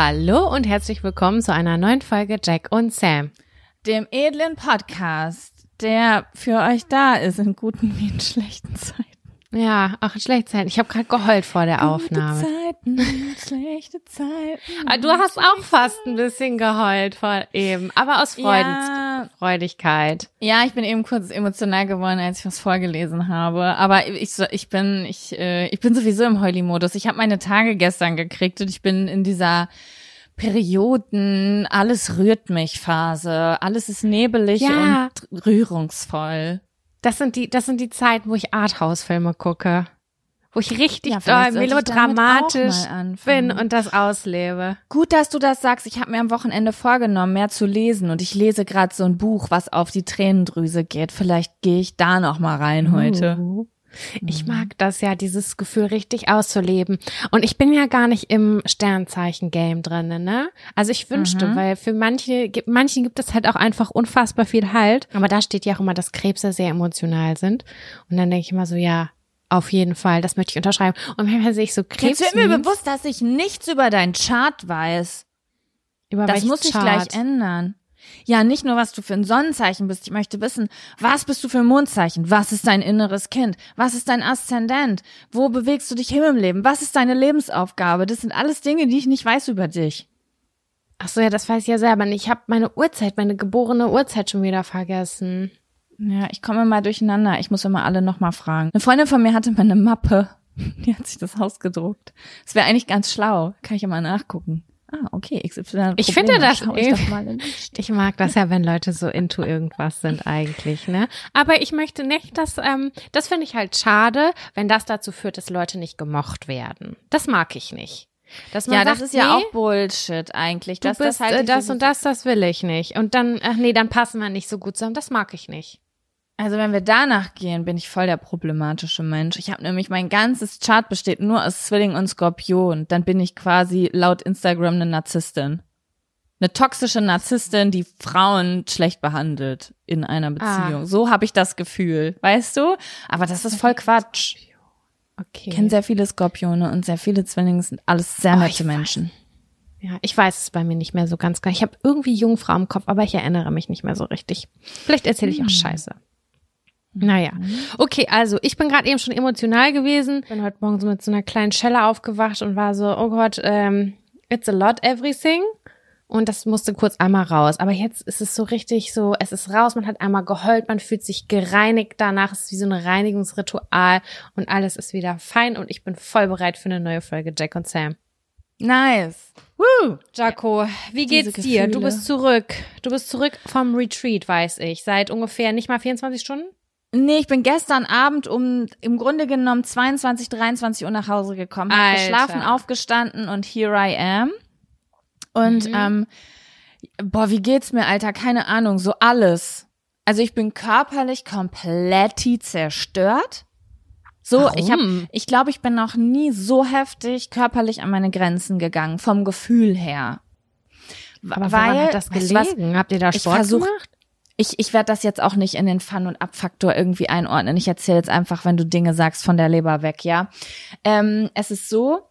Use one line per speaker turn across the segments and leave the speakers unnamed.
Hallo und herzlich willkommen zu einer neuen Folge Jack und Sam.
Dem edlen Podcast, der für euch da ist in guten wie in schlechten Zeiten.
Ja, auch in schlechten Zeiten. Ich habe gerade geheult vor der Aufnahme.
Gute Zeiten, schlechte Zeiten.
Ah, Du hast auch fast ein bisschen geheult vor eben, aber aus Freuden,
Ja.
Freudigkeit.
Ja, ich bin eben kurz emotional geworden, als ich was vorgelesen habe. Aber ich, ich bin, ich, äh, ich bin sowieso im Heuli-Modus. Ich habe meine Tage gestern gekriegt und ich bin in dieser Perioden, alles rührt mich Phase. Alles ist nebelig
Ja.
und rührungsvoll.
Das sind die, das sind die Zeiten, wo ich Arthouse-Filme gucke. Wo ich richtig
Ja,
doll melodramatisch bin und das auslebe.
Gut, dass du das sagst. Ich habe mir am Wochenende vorgenommen, mehr zu lesen und ich lese gerade so ein Buch, was auf die Tränendrüse geht. Vielleicht gehe ich da noch mal rein heute.
Uh. Ich mag das ja, dieses Gefühl richtig auszuleben. Und ich bin ja gar nicht im Sternzeichen-Game drinne, ne? Also ich wünschte, weil für manche, gibt- manchen gibt es halt auch einfach unfassbar viel Halt. Aber da steht ja auch immer, dass Krebse sehr emotional sind. Und dann denke ich immer so, ja, auf jeden Fall, das möchte ich unterschreiben. Und manchmal sehe ich so Krebs.
Jetzt wird mir bewusst, dass ich nichts über deinen Chart weiß.
über
Das muss ich
Chart?
gleich ändern. Ja, nicht nur, was du für ein Sonnenzeichen bist. Ich möchte wissen, was bist du für ein Mondzeichen? Was ist dein inneres Kind? Was ist dein Aszendent? Wo bewegst du dich hin im Leben? Was ist deine Lebensaufgabe? Das sind alles Dinge, die ich nicht weiß über dich.
Ach so, ja, das weiß ich ja selber. Ich habe meine Uhrzeit, meine geborene Uhrzeit schon wieder vergessen.
Ja, ich komme mal durcheinander. Ich muss immer alle nochmal fragen. Eine Freundin von mir hatte mal eine Mappe. Die hat sich das ausgedruckt. Das wäre eigentlich ganz schlau. Kann ich ja mal nachgucken. Ah, okay. XY
Ich finde das
ich die
Ich mag das ja, wenn Leute so into irgendwas sind eigentlich, ne? Aber ich möchte nicht, dass, ähm, das finde ich halt schade, wenn das dazu führt, dass Leute nicht gemocht werden. Das mag ich nicht. Dass man
Ja, das
sagt,
ist ja
nee,
auch Bullshit eigentlich.
du
Das,
bist
das, halte
äh,
ich
das und das, das will ich nicht. Und dann, ach nee, dann passen wir nicht so gut zusammen. Das mag ich nicht.
Also wenn wir danach gehen, bin ich voll der problematische Mensch. Ich habe nämlich mein ganzes Chart besteht nur aus Zwilling und Skorpion. Dann bin ich quasi laut Instagram eine Narzisstin. Eine toxische Narzisstin, die Frauen schlecht behandelt in einer Beziehung.
Ah.
So habe ich das Gefühl, weißt du? Aber das ist voll Quatsch.
Okay.
Ich kenne sehr viele Skorpione und sehr viele Zwillinge sind alles sehr
Oh,
nette
weiß.
Menschen.
Ja, ich weiß es bei mir nicht mehr so ganz klar. Ich habe irgendwie Jungfrau im Kopf, aber ich erinnere mich nicht mehr so richtig. Vielleicht erzähle ich auch Scheiße. Naja, okay, also ich bin gerade eben schon emotional gewesen. Bin heute Morgen so mit so einer kleinen Schelle aufgewacht und war so, oh Gott, ähm, it's a lot everything. Und das musste kurz einmal raus. Aber jetzt ist es so richtig so, es ist raus, man hat einmal geheult, man fühlt sich gereinigt danach. Es ist wie so ein Reinigungsritual und alles ist wieder fein und ich bin voll bereit für eine neue Folge Jack und Sam.
Nice.
Woo, Jaco, wie geht's dir? Du bist zurück. Du bist zurück vom Retreat, weiß ich. Seit ungefähr nicht mal 24 Stunden?
Nee, ich bin gestern Abend um im Grunde genommen 22, 23 Uhr nach Hause gekommen, hab
Alter.
geschlafen, aufgestanden und here I am. Und
Mhm.
ähm, boah, wie geht's mir, Alter? Keine Ahnung, so alles. Also ich bin körperlich komplett zerstört. So, ich habe,
Warum?
ich glaube, ich bin noch nie so heftig körperlich an meine Grenzen gegangen, vom Gefühl her.
Aber
Weil,
hat das
du was?
gelegen? Habt ihr da Sport
versuch-
gemacht?
Ich, ich werde das jetzt auch nicht in den Fun- und Abfaktor irgendwie einordnen. Ich erzähle jetzt einfach, wenn du Dinge sagst, von der Leber weg, ja. Ähm, es ist so,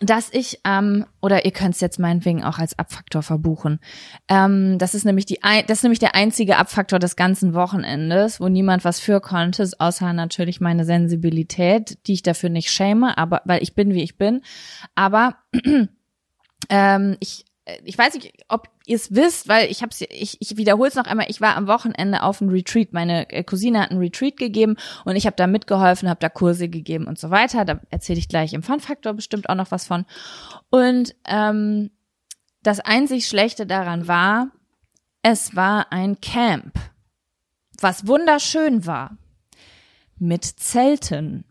dass ich, ähm, oder ihr könnt es jetzt meinetwegen auch als Abfaktor verbuchen. Ähm, das ist nämlich die, ein, das ist nämlich der einzige Abfaktor des ganzen Wochenendes, wo niemand was für konnte, außer natürlich meine Sensibilität, die ich dafür nicht schäme, aber weil ich bin wie ich bin. Aber ähm, ich ich weiß nicht, ob ihr es wisst, weil ich hab's, ich, ich wiederhole es noch einmal, ich war am Wochenende auf einem Retreat. Meine äh, Cousine hat einen Retreat gegeben und ich habe da mitgeholfen, habe da Kurse gegeben und so weiter. Da erzähle ich gleich im Fun-Faktor bestimmt auch noch was von. Und ähm, das einzig Schlechte daran war, es war ein Camp, was wunderschön war. Mit Zelten.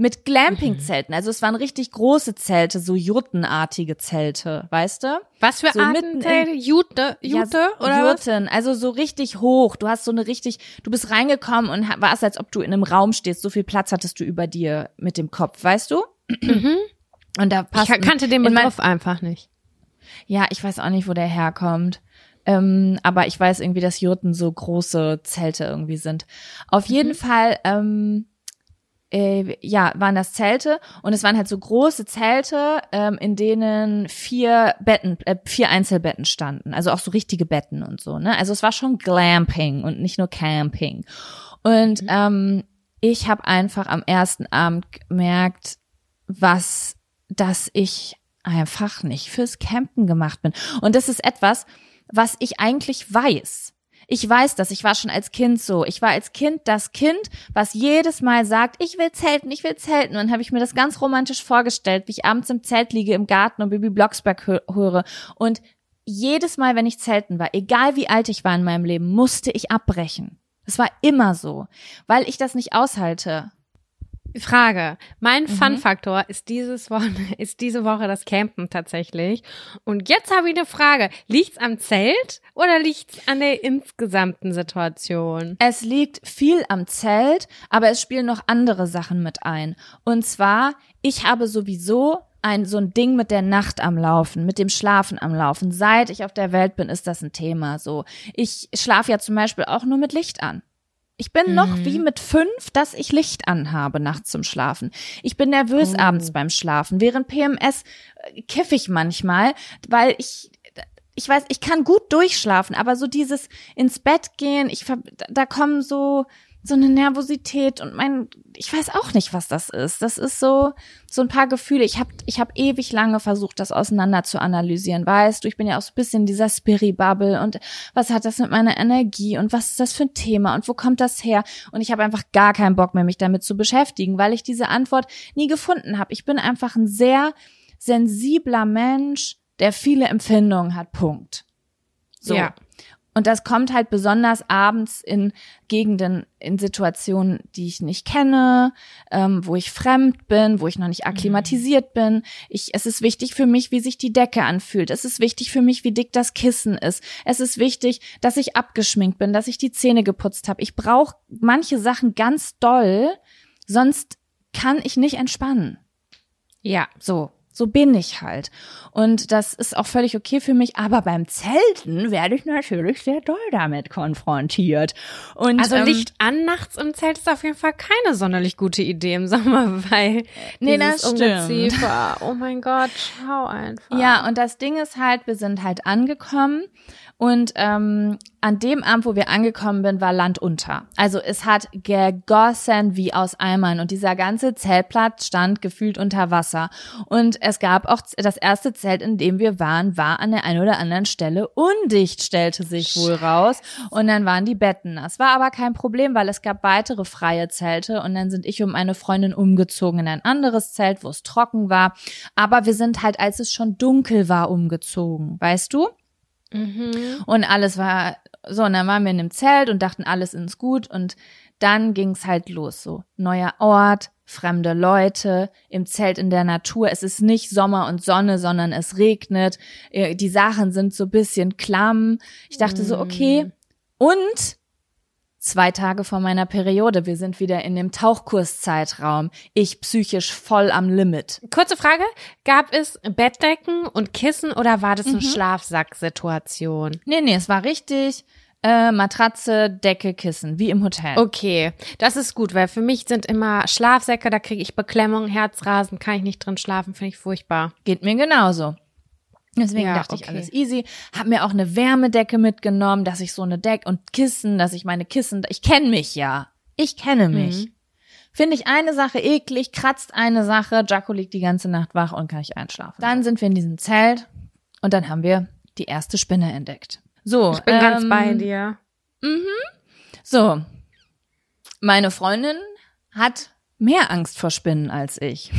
Mit Glamping-Zelten. Also es waren richtig große Zelte, so juttenartige Zelte, weißt du?
Was für
So
Arten? Jute? Jute?
Ja,
oder was?
Jurten, also so richtig hoch. Du hast so eine richtig, du bist reingekommen und warst, als ob du in einem Raum stehst. So viel Platz hattest du über dir mit dem Kopf, weißt du? Und da
Ich
passt
kan- kannte den Begriff einfach nicht.
ja, ich weiß auch nicht, wo der herkommt. Ähm, aber ich weiß irgendwie, dass Jurten so große Zelte irgendwie sind. Auf jeden Fall, ähm, äh, ja, waren das Zelte und es waren halt so große Zelte, ähm, in denen vier Betten, äh, vier Einzelbetten standen, also auch so richtige Betten und so, ne? Also es war schon Glamping und nicht nur Camping. Und ähm, ich habe einfach am ersten Abend gemerkt, was, dass ich einfach nicht fürs Campen gemacht bin. Und das ist etwas, was ich eigentlich weiß. Ich weiß das, ich war schon als Kind so. Ich war als Kind das Kind, was jedes Mal sagt, ich will zelten, ich will zelten. Und dann habe ich mir das ganz romantisch vorgestellt, wie ich abends im Zelt liege im Garten und Bibi Blocksberg hö- höre. Und jedes Mal, wenn ich zelten war, egal wie alt ich war in meinem Leben, musste ich abbrechen. Es war immer so, weil ich das nicht aushalte.
Frage. Mein
Mhm.
Fun-Faktor ist dieses Woche, ist diese Woche das Campen tatsächlich. Und jetzt habe ich eine Frage. Liegt's am Zelt oder liegt's an der insgesamten Situation?
Es liegt viel am Zelt, aber es spielen noch andere Sachen mit ein. Und zwar, ich habe sowieso ein so ein Ding mit der Nacht am Laufen, mit dem Schlafen am Laufen. Seit ich auf der Welt bin, ist das ein Thema. So, ich schlafe ja zum Beispiel auch nur mit Licht an. Ich bin noch wie mit fünf, dass ich Licht anhabe nachts zum Schlafen. Ich bin nervös abends beim Schlafen. Während PMS äh, kiff ich manchmal, weil ich ich weiß, ich kann gut durchschlafen, aber so dieses ins Bett gehen, ich da kommen so so eine Nervosität und mein ich weiß auch nicht, was das ist. Das ist so so ein paar Gefühle. Ich habe ich habe ewig lange versucht, das auseinander zu analysieren. Weißt du, ich bin ja auch so ein bisschen dieser Spiri-Bubble und was hat das mit meiner Energie und was ist das für ein Thema und wo kommt das her? Und ich habe einfach gar keinen Bock mehr, mich damit zu beschäftigen, weil ich diese Antwort nie gefunden habe. Ich bin einfach ein sehr sensibler Mensch, der viele Empfindungen hat. Punkt. So.
Ja.
Und das kommt halt besonders abends in Gegenden, in Situationen, die ich nicht kenne, ähm, wo ich fremd bin, wo ich noch nicht akklimatisiert bin. Ich, es ist wichtig für mich, wie sich die Decke anfühlt. Es ist wichtig für mich, wie dick das Kissen ist. Es ist wichtig, dass ich abgeschminkt bin, dass ich die Zähne geputzt habe. Ich brauche manche Sachen ganz doll, sonst kann ich nicht entspannen.
Ja.
So, so bin ich halt. Und das ist auch völlig okay für mich. Aber beim Zelten werde ich natürlich sehr doll damit konfrontiert. Und,
Also
ähm,
Licht an nachts im Zelt ist auf jeden Fall keine sonderlich gute Idee im Sommer, weil
Nee, das stimmt.
Oh mein Gott, schau einfach.
Ja, und das Ding ist halt, wir sind halt angekommen Und ähm, an dem Abend, wo wir angekommen sind, war Land unter. Also es hat gegossen wie aus Eimern und dieser ganze Zeltplatz stand gefühlt unter Wasser. Und es gab auch das erste Zelt, in dem wir waren, war an der einen oder anderen Stelle undicht, stellte sich wohl raus. Und dann waren die Betten. Das war aber kein Problem, weil es gab weitere freie Zelte und dann sind ich und meine Freundin umgezogen in ein anderes Zelt, wo es trocken war. Aber wir sind halt, als es schon dunkel war, umgezogen. Weißt du?
Mhm.
Und alles war so, und dann waren wir in dem Zelt und dachten, alles ist gut. Und dann ging's halt los. So, neuer Ort, fremde Leute, im Zelt in der Natur. Es ist nicht Sommer und Sonne, sondern es regnet. Äh, Die Sachen sind so bisschen klamm. Ich dachte so, okay. Und zwei Tage vor meiner Periode, wir sind wieder in dem Tauchkurszeitraum. Ich psychisch voll am Limit.
Kurze Frage, gab es Bettdecken und Kissen oder war das
Mhm.
eine Schlafsacksituation?
Nee, nee, es war richtig. Äh, Matratze, Decke, Kissen, wie im Hotel.
Okay, das ist gut, weil für mich sind immer Schlafsäcke, da kriege ich Beklemmung, Herzrasen, kann ich nicht drin schlafen, finde ich furchtbar.
Geht mir genauso. Deswegen
Ja,
dachte ich,
okay.
alles easy. Hab mir auch eine Wärmedecke mitgenommen, dass ich so eine Decke und Kissen, dass ich meine Kissen, ich kenne mich ja. Ich kenne mich.
Mhm.
Finde ich eine Sache eklig, kratzt eine Sache, Jaco liegt die ganze Nacht wach und kann ich einschlafen. Dann sind wir in diesem Zelt und dann haben wir die erste Spinne entdeckt. So,
Ich bin ganz
ähm,
bei dir.
So, meine Freundin hat mehr Angst vor Spinnen als ich.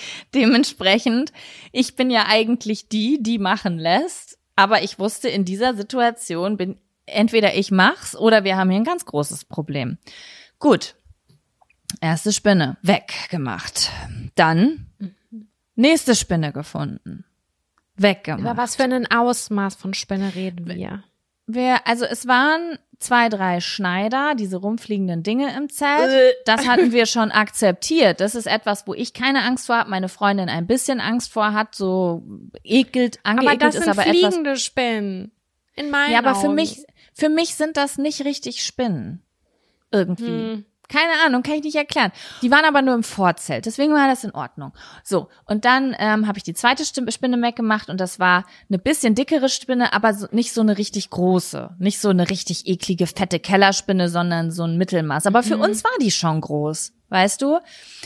Dementsprechend, ich bin ja eigentlich die, die machen lässt, aber ich wusste, in dieser Situation bin entweder ich mach's oder wir haben hier ein ganz großes Problem. Gut. Erste Spinne weggemacht. Dann nächste Spinne gefunden. Weggemacht.
Über was für ein Ausmaß von Spinne reden wir?
Wir, also es waren zwei, drei Schneider, diese rumfliegenden Dinge im Zelt. Das hatten wir schon akzeptiert. Das ist etwas, wo ich keine Angst vor habe, meine Freundin ein bisschen Angst vor hat, so ekelt,
Aber
angeekelt
das
ist
sind
aber etwas.
fliegende Spinnen. In meinen
Ja, aber für
Augen.
mich, für mich sind das nicht richtig Spinnen. Irgendwie.
Hm.
Keine Ahnung, kann ich nicht erklären. Die waren aber nur im Vorzelt, deswegen war das in Ordnung. So, und dann ähm, habe ich die zweite Spinne weggemacht und das war eine bisschen dickere Spinne, aber so, nicht so eine richtig große. Nicht so eine richtig eklige, fette Kellerspinne, sondern so ein Mittelmaß. Aber für uns war die schon groß, weißt du?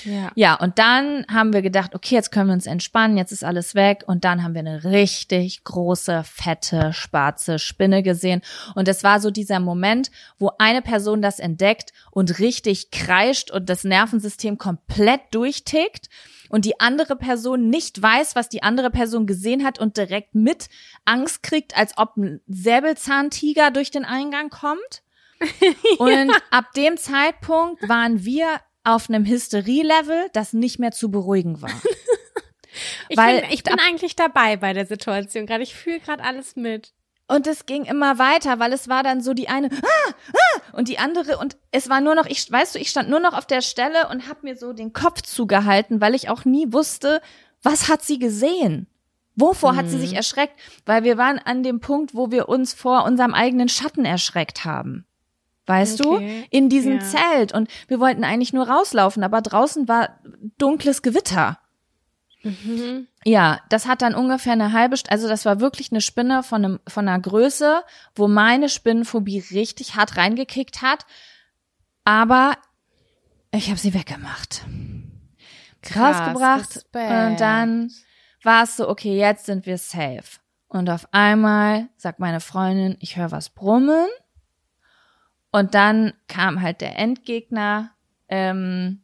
Ja.
Ja, und dann haben wir gedacht, okay, jetzt können wir uns entspannen, jetzt ist alles weg. Und dann haben wir eine richtig große, fette, schwarze Spinne gesehen. Und es war so dieser Moment, wo eine Person das entdeckt und richtig kreischt und das Nervensystem komplett durchtickt und die andere Person nicht weiß, was die andere Person gesehen hat und direkt mit Angst kriegt, als ob ein Säbelzahntiger durch den Eingang kommt. Und ab dem Zeitpunkt waren wir auf einem Hysterie-Level, das nicht mehr zu beruhigen war.
Ich,
Weil
bin, ich bin eigentlich dabei bei der Situation gerade. Ich fühle gerade alles mit.
Und es ging immer weiter, weil es war dann so die eine ah, ah, und die andere und es war nur noch ich weißt du, ich stand nur noch auf der Stelle und habe mir so den Kopf zugehalten, weil ich auch nie wusste, was hat sie gesehen? Wovor hat sie sich erschreckt? Weil wir waren an dem Punkt, wo wir uns vor unserem eigenen Schatten erschreckt haben. Weißt
Okay,
du? In diesem
ja.
Zelt. Und wir wollten eigentlich nur rauslaufen, aber draußen war dunkles Gewitter. Ja, das hat dann ungefähr eine halbe, St also das war wirklich eine Spinne von, einem, von einer Größe, wo meine Spinnenphobie richtig hart reingekickt hat. Aber ich habe sie weggemacht.
Krass,
Rausgebracht
Respekt.
und dann war es so, okay, jetzt sind wir safe. Und auf einmal sagt meine Freundin, ich höre was brummen. Und dann kam halt der Endgegner. Ähm,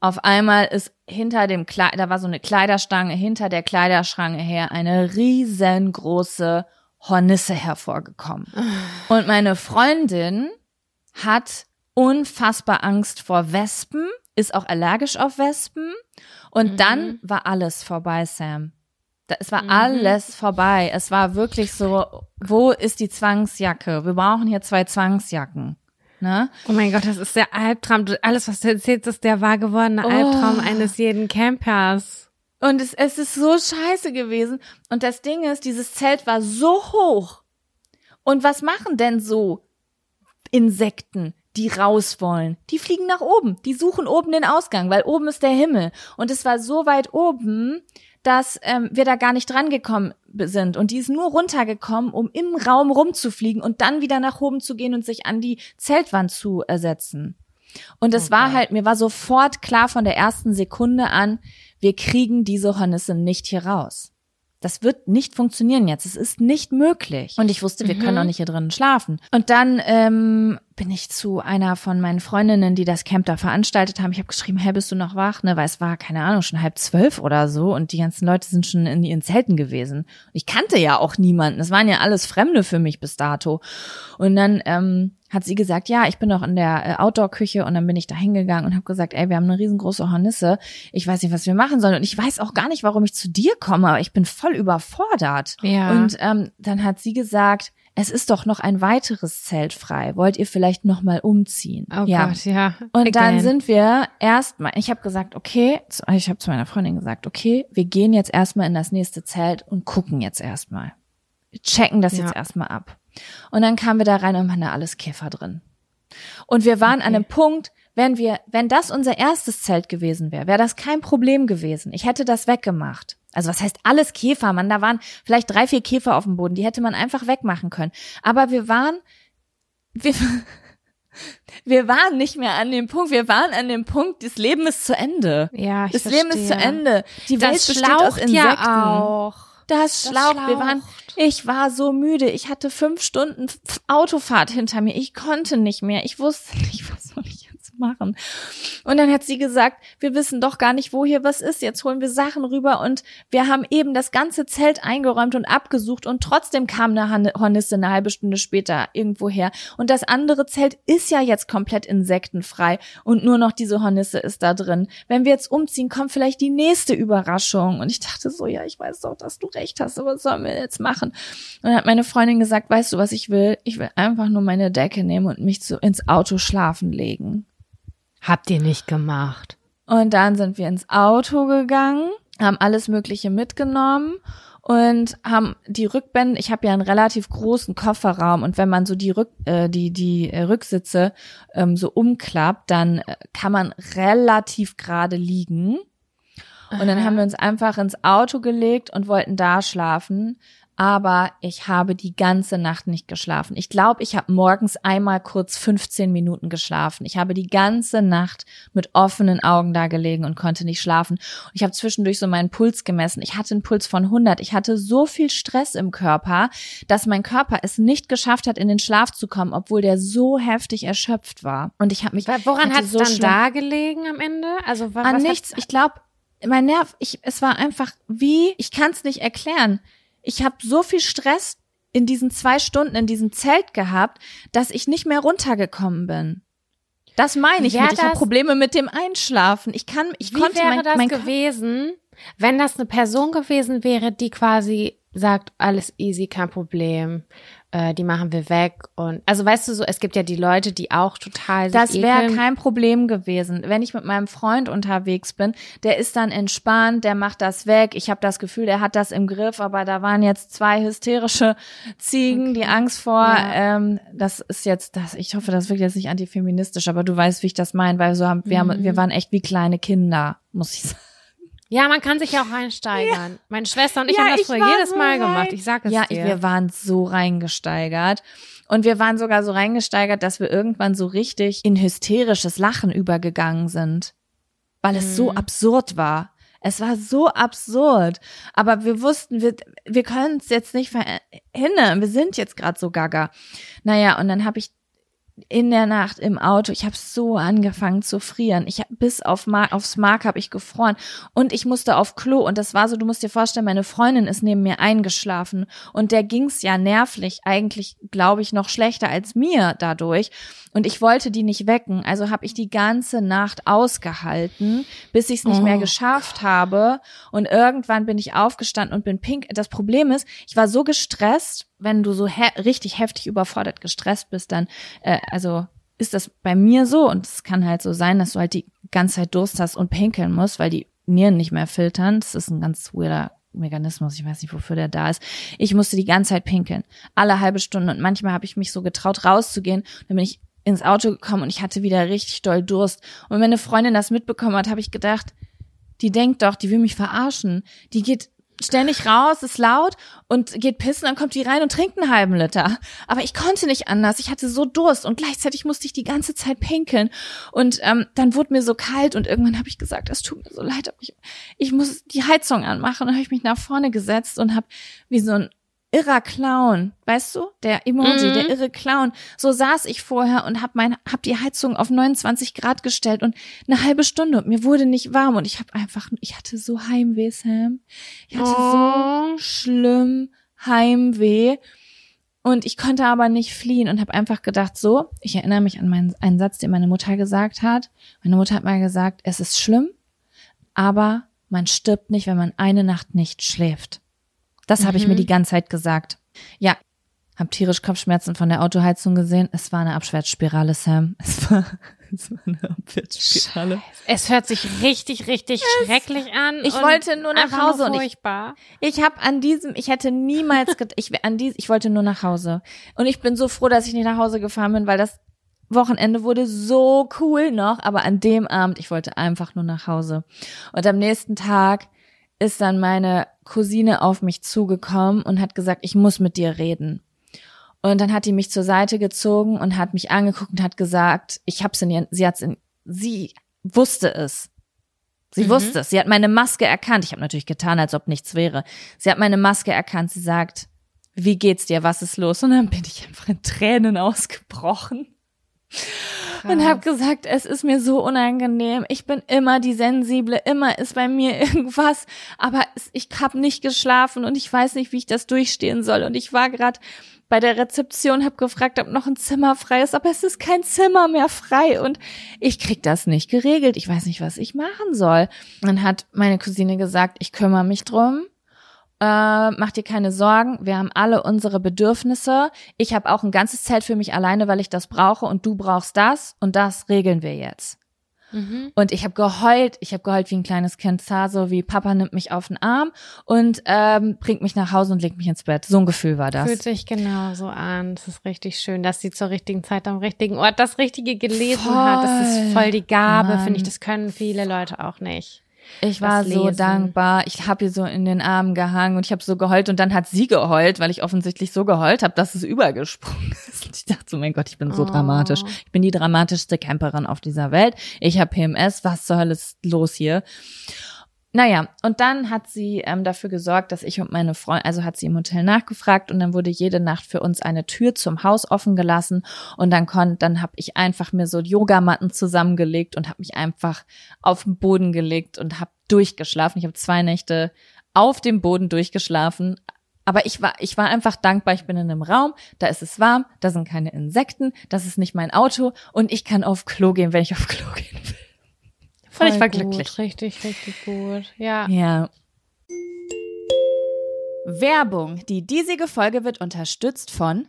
auf einmal ist hinter dem Kleid, da war so eine Kleiderstange, hinter der Kleiderschranke her eine riesengroße Hornisse hervorgekommen. Und meine Freundin hat unfassbar Angst vor Wespen, ist auch allergisch auf Wespen. Und dann war alles vorbei, Sam. Da, es war alles vorbei. Es war wirklich so, wo ist die Zwangsjacke? Wir brauchen hier zwei Zwangsjacken. Ne?
Oh mein Gott, das ist der Albtraum. Alles, was du erzählst, ist der wahr gewordene Albtraum eines jeden Campers.
Und es, es ist so scheiße gewesen. Und das Ding ist, dieses Zelt war so hoch. Und was machen denn so Insekten, die raus wollen? Die fliegen nach oben. Die suchen oben den Ausgang, weil oben ist der Himmel. Und es war so weit oben, dass ähm, wir da gar nicht dran gekommen sind. Und die ist nur runtergekommen, um im Raum rumzufliegen und dann wieder nach oben zu gehen und sich an die Zeltwand zu ersetzen. Und es okay. war halt, mir war sofort klar von der ersten Sekunde an, wir kriegen diese Hornisse nicht hier raus. Das wird nicht funktionieren jetzt. Es ist nicht möglich. Und ich wusste, wir mhm. können auch nicht hier drinnen schlafen. Und dann ähm, bin ich zu einer von meinen Freundinnen, die das Camp da veranstaltet haben. Ich habe geschrieben, hey, bist du noch wach? Ne, weil es war, keine Ahnung, schon halb zwölf oder so und die ganzen Leute sind schon in ihren Zelten gewesen. Ich kannte ja auch niemanden. Es waren ja alles Fremde für mich bis dato. Und dann ähm, hat sie gesagt, ja, ich bin noch in der äh, Outdoor-Küche und dann bin ich da hingegangen und habe gesagt, ey, wir haben eine riesengroße Hornisse. Ich weiß nicht, was wir machen sollen und ich weiß auch gar nicht, warum ich zu dir komme, aber ich bin voll überfordert. Ja. Und ähm, dann hat sie gesagt, es ist doch noch ein weiteres Zelt frei. Wollt ihr vielleicht noch mal umziehen?
Oh ja. Gott, ja.
Und Again. dann sind wir erstmal, ich habe gesagt, okay, ich habe zu meiner Freundin gesagt, okay, wir gehen jetzt erstmal in das nächste Zelt und gucken jetzt erstmal. Checken das ja. jetzt erstmal ab. Und dann kamen wir da rein und waren da alles Käfer drin. Und wir waren okay. an einem Punkt, wenn wir, wenn das unser erstes Zelt gewesen wäre, wäre das kein Problem gewesen. Ich hätte das weggemacht. Also was heißt alles Käfer, Mann? Da waren vielleicht drei, vier Käfer auf dem Boden. Die hätte man einfach wegmachen können. Aber wir waren, wir, wir waren nicht mehr an dem Punkt. Wir waren an dem Punkt, das Leben ist zu Ende.
Ja, ich
Das
verstehe.
Leben ist zu Ende. Die Welt besteht aus Insekten.
Ja auch.
Das, das schlaucht. Wir waren, ich war so müde. Ich hatte fünf Stunden Autofahrt hinter mir. Ich konnte nicht mehr. Ich wusste nicht, was soll ich machen. Und dann hat sie gesagt, wir wissen doch gar nicht, wo hier was ist. Jetzt holen wir Sachen rüber und wir haben eben das ganze Zelt eingeräumt und abgesucht und trotzdem kam eine Hornisse eine halbe Stunde später irgendwo her. Und das andere Zelt ist ja jetzt komplett insektenfrei und nur noch diese Hornisse ist da drin. Wenn wir jetzt umziehen, kommt vielleicht die nächste Überraschung. Und ich dachte so, ja, ich weiß doch, dass du recht hast, aber was sollen wir jetzt machen? Und dann hat meine Freundin gesagt, weißt du, was ich will? Ich will einfach nur meine Decke nehmen und mich so ins Auto schlafen legen.
Habt ihr nicht gemacht.
Und dann sind wir ins Auto gegangen, haben alles Mögliche mitgenommen und haben die Rückbände, ich habe ja einen relativ großen Kofferraum und wenn man so die Rück, äh, die die äh, Rücksitze ähm, so umklappt, dann äh, kann man relativ gerade liegen. Und dann haben wir uns einfach ins Auto gelegt und wollten da schlafen aber ich habe die ganze Nacht nicht geschlafen. Ich glaube, ich habe morgens einmal kurz 15 Minuten geschlafen. Ich habe die ganze Nacht mit offenen Augen da gelegen und konnte nicht schlafen. Und ich habe zwischendurch so meinen Puls gemessen. Ich hatte einen Puls von 100. Ich hatte so viel Stress im Körper, dass mein Körper es nicht geschafft hat, in den Schlaf zu kommen, obwohl der so heftig erschöpft war. Und ich habe mich.
Woran hat es so dann da gelegen am Ende?
Also was, an nichts. Ich glaube, mein Nerv. Ich, es war einfach wie. Ich kann es nicht erklären ich habe so viel Stress in diesen zwei Stunden in diesem Zelt gehabt, dass ich nicht mehr runtergekommen bin. Das meine ich mit. Ich habe Probleme mit dem Einschlafen. Ich kann, ich
wie
konnte
wäre
mein,
das
mein
gewesen, wenn das eine Person gewesen wäre, die quasi sagt, alles easy, kein Problem äh, die machen wir weg und also weißt du so, es gibt ja die Leute, die auch total
Das wäre kein Problem gewesen, wenn ich mit meinem Freund unterwegs bin, der ist dann entspannt, der macht das weg. Ich habe das Gefühl, der hat das im Griff, aber da waren jetzt zwei hysterische Ziegen, okay. die Angst vor. Ja. Ähm, das ist jetzt, das. Ich hoffe, das wirkt jetzt nicht antifeministisch, aber du weißt, wie ich das meine, weil so haben wir mhm. haben, wir waren echt wie kleine Kinder, muss ich sagen.
Ja, man kann sich ja auch reinsteigern. Ja. Meine Schwester und ich ja, haben das früher jedes Mal so gemacht. Ich sag es
ja,
dir.
Ja, wir waren so reingesteigert. Und wir waren sogar so reingesteigert, dass wir irgendwann so richtig in hysterisches Lachen übergegangen sind. Weil es so mhm. absurd war. Es war so absurd. Aber wir wussten, wir, wir können es jetzt nicht verhindern. Wir sind jetzt gerade so gaga. Naja, und dann habe ich in der Nacht im Auto, ich habe so angefangen zu frieren. Ich hab, bis auf Mar aufs Mark habe ich gefroren. Und ich musste auf Klo. Und das war so, du musst dir vorstellen, meine Freundin ist neben mir eingeschlafen. Und der ging's ja nervlich eigentlich, glaube ich, noch schlechter als mir dadurch. Und ich wollte die nicht wecken, also habe ich die ganze Nacht ausgehalten, bis ich es nicht oh. mehr geschafft habe. Und irgendwann bin ich aufgestanden und bin pink. Das Problem ist, ich war so gestresst wenn du so he richtig heftig überfordert, gestresst bist, dann, äh, also ist das bei mir so und es kann halt so sein, dass du halt die ganze Zeit Durst hast und pinkeln musst, weil die Nieren nicht mehr filtern. Das ist ein ganz weirder Mechanismus, ich weiß nicht, wofür der da ist. Ich musste die ganze Zeit pinkeln, alle halbe Stunde und manchmal habe ich mich so getraut rauszugehen, dann bin ich ins Auto gekommen und ich hatte wieder richtig doll Durst. Und wenn eine Freundin das mitbekommen hat, habe ich gedacht, die denkt doch, die will mich verarschen. Die geht ständig raus, ist laut und geht pissen, dann kommt die rein und trinkt einen halben Liter. Aber ich konnte nicht anders. Ich hatte so Durst und gleichzeitig musste ich die ganze Zeit pinkeln. Und ähm, dann wurde mir so kalt und irgendwann habe ich gesagt, es tut mir so leid, aber ich, ich muss die Heizung anmachen. Und habe ich mich nach vorne gesetzt und habe wie so ein irrer Clown, weißt du? Der Emoji, mhm. der irre Clown. So saß ich vorher und hab mein, hab die Heizung auf 29 Grad gestellt und eine halbe Stunde und mir wurde nicht warm und ich habe einfach, ich hatte so Heimweh, Sam. Ich hatte oh. so schlimm Heimweh und ich konnte aber nicht fliehen und habe einfach gedacht, so, ich erinnere mich an meinen, einen Satz, den meine Mutter gesagt hat. Meine Mutter hat mal gesagt, es ist schlimm, aber man stirbt nicht, wenn man eine Nacht nicht schläft. Das mhm. habe ich mir mhm. die ganze Zeit gesagt. Ja, habe tierisch Kopfschmerzen von der Autoheizung gesehen. Es war eine Abwärtsspirale, Sam. Es war, es war eine
Abwärtsspirale. Es hört sich richtig, richtig es, schrecklich an.
Ich wollte nur nach Hause
und ich,
ich habe an diesem, ich hätte niemals, ich an dies, ich wollte nur nach Hause und ich bin so froh, dass ich nicht nach Hause gefahren bin, weil das Wochenende wurde so cool noch, aber an dem Abend, ich wollte einfach nur nach Hause. Und am nächsten Tag ist dann meine Cousine auf mich zugekommen und hat gesagt, ich muss mit dir reden. Und dann hat die mich zur Seite gezogen und hat mich angeguckt und hat gesagt, ich hab's in ihr, sie hat's in, sie wusste es. Sie mhm. wusste es. Sie hat meine Maske erkannt. Ich habe natürlich getan, als ob nichts wäre. Sie hat meine Maske erkannt. Sie sagt, wie geht's dir? Was ist los? Und dann bin ich einfach in Tränen ausgebrochen. Und habe gesagt, es ist mir so unangenehm. Ich bin immer die sensible, immer ist bei mir irgendwas, aber ich habe nicht geschlafen und ich weiß nicht, wie ich das durchstehen soll. Und ich war gerade bei der Rezeption, habe gefragt, ob noch ein Zimmer frei ist, aber es ist kein Zimmer mehr frei und ich krieg das nicht geregelt. Ich weiß nicht, was ich machen soll. Dann hat meine Cousine gesagt, ich kümmere mich drum äh, mach dir keine Sorgen, wir haben alle unsere Bedürfnisse. Ich habe auch ein ganzes Zelt für mich alleine, weil ich das brauche und du brauchst das und das regeln wir jetzt. Mhm. Und ich habe geheult, ich habe geheult wie ein kleines Kind, so wie Papa nimmt mich auf den Arm und ähm, bringt mich nach Hause und legt mich ins Bett. So ein Gefühl war das.
Fühlt sich genau so an. Das ist richtig schön, dass sie zur richtigen Zeit am richtigen Ort das Richtige gelesen voll. hat. Das ist voll die Gabe, finde ich. Das können viele Leute auch nicht.
Ich war so dankbar. Ich habe ihr so in den Armen gehangen und ich habe so geheult und dann hat sie geheult, weil ich offensichtlich so geheult habe, dass es übergesprungen ist. Und ich dachte so, mein Gott, ich bin so oh. dramatisch. Ich bin die dramatischste Camperin auf dieser Welt. Ich habe PMS. Was zur Hölle ist los hier? Naja, und dann hat sie ähm, dafür gesorgt, dass ich und meine Freundin, also hat sie im Hotel nachgefragt und dann wurde jede Nacht für uns eine Tür zum Haus offen gelassen und dann konnte, dann habe ich einfach mir so Yogamatten zusammengelegt und habe mich einfach auf den Boden gelegt und habe durchgeschlafen. Ich habe zwei Nächte auf dem Boden durchgeschlafen. Aber ich war, ich war einfach dankbar. Ich bin in einem Raum, da ist es warm, da sind keine Insekten, das ist nicht mein Auto und ich kann auf Klo gehen, wenn ich auf Klo gehen will.
Voll ich war gut, glücklich. Richtig, richtig gut. Ja.
Ja. Werbung. Die diesige Folge wird unterstützt von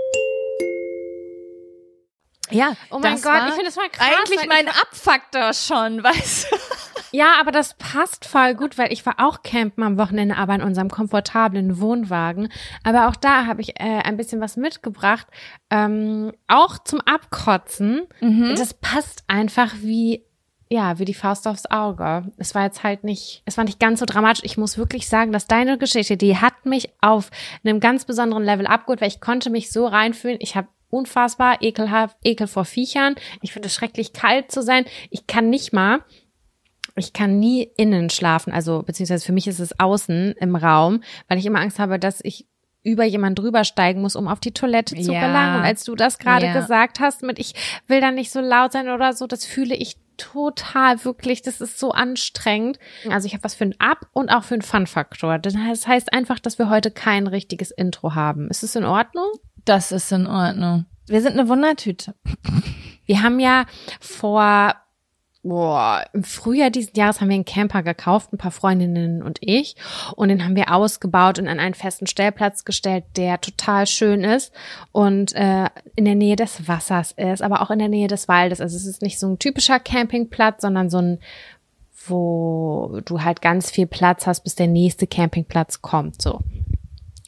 Ja,
oh mein Gott, ich finde das mal krass.
Eigentlich mein Abfaktor schon, weißt du?
Ja, aber das passt voll gut, weil ich war auch campen am Wochenende, aber in unserem komfortablen Wohnwagen. Aber auch da habe ich äh, ein bisschen was mitgebracht, ähm, auch zum Abkotzen.
Mhm.
Das passt einfach wie ja, wie die Faust aufs Auge. Es war jetzt halt nicht, es war nicht ganz so dramatisch. Ich muss wirklich sagen, dass deine Geschichte, die hat mich auf einem ganz besonderen Level abgeholt, weil ich konnte mich so reinfühlen. Ich habe unfassbar ekelhaft, Ekel vor Viechern. Ich finde es schrecklich kalt zu sein. Ich kann nicht mal, ich kann nie innen schlafen, also beziehungsweise für mich ist es außen im Raum, weil ich immer Angst habe, dass ich über jemand drüber steigen muss, um auf die Toilette zu
Ja.
gelangen. Und als du das gerade
Ja.
gesagt hast, mit ich will da nicht so laut sein oder so, das fühle ich total wirklich. Das ist so anstrengend. Also ich habe was für ein Up und auch für einen Fun-Faktor. Das heißt einfach, dass wir heute kein richtiges Intro haben. Ist es in Ordnung?
Das ist in Ordnung. Wir sind eine Wundertüte.
Wir haben ja vor, boah, im Frühjahr diesen Jahres haben wir einen Camper gekauft, ein paar Freundinnen und ich. Und den haben wir ausgebaut und an einen festen Stellplatz gestellt, der total schön ist und äh, in der Nähe des Wassers ist, aber auch in der Nähe des Waldes. Also es ist nicht so ein typischer Campingplatz, sondern so ein wo du halt ganz viel Platz hast, bis der nächste Campingplatz kommt, so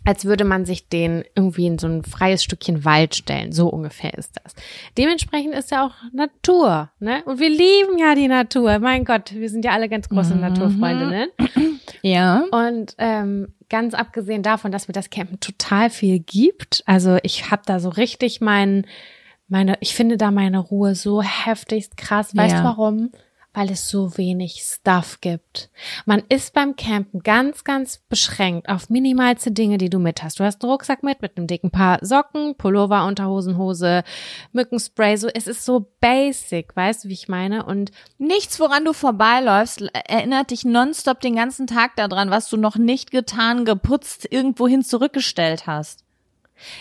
als würde man sich den irgendwie in so ein freies Stückchen Wald stellen. So ungefähr ist das. Dementsprechend ist ja auch Natur, ne? Und wir lieben ja die Natur. Mein Gott, wir sind ja alle ganz große
Mhm.
Naturfreundinnen.
Ja.
Und ähm, ganz abgesehen davon, dass mir das Campen total viel gibt. Also ich habe da so richtig mein, meine, ich finde da meine Ruhe so heftigst krass. Weißt du
Ja.
warum? Weil es so wenig Stuff gibt. Man ist beim Campen ganz, ganz beschränkt auf minimalste Dinge, die du mit hast. Du hast einen Rucksack mit, mit einem dicken Paar Socken, Pullover, Unterhosen, Hose, Mückenspray. So, es ist so basic, weißt du, wie ich meine? Und
Nichts, woran du vorbeiläufst, erinnert dich nonstop den ganzen Tag daran, was du noch nicht getan, geputzt, irgendwohin zurückgestellt hast.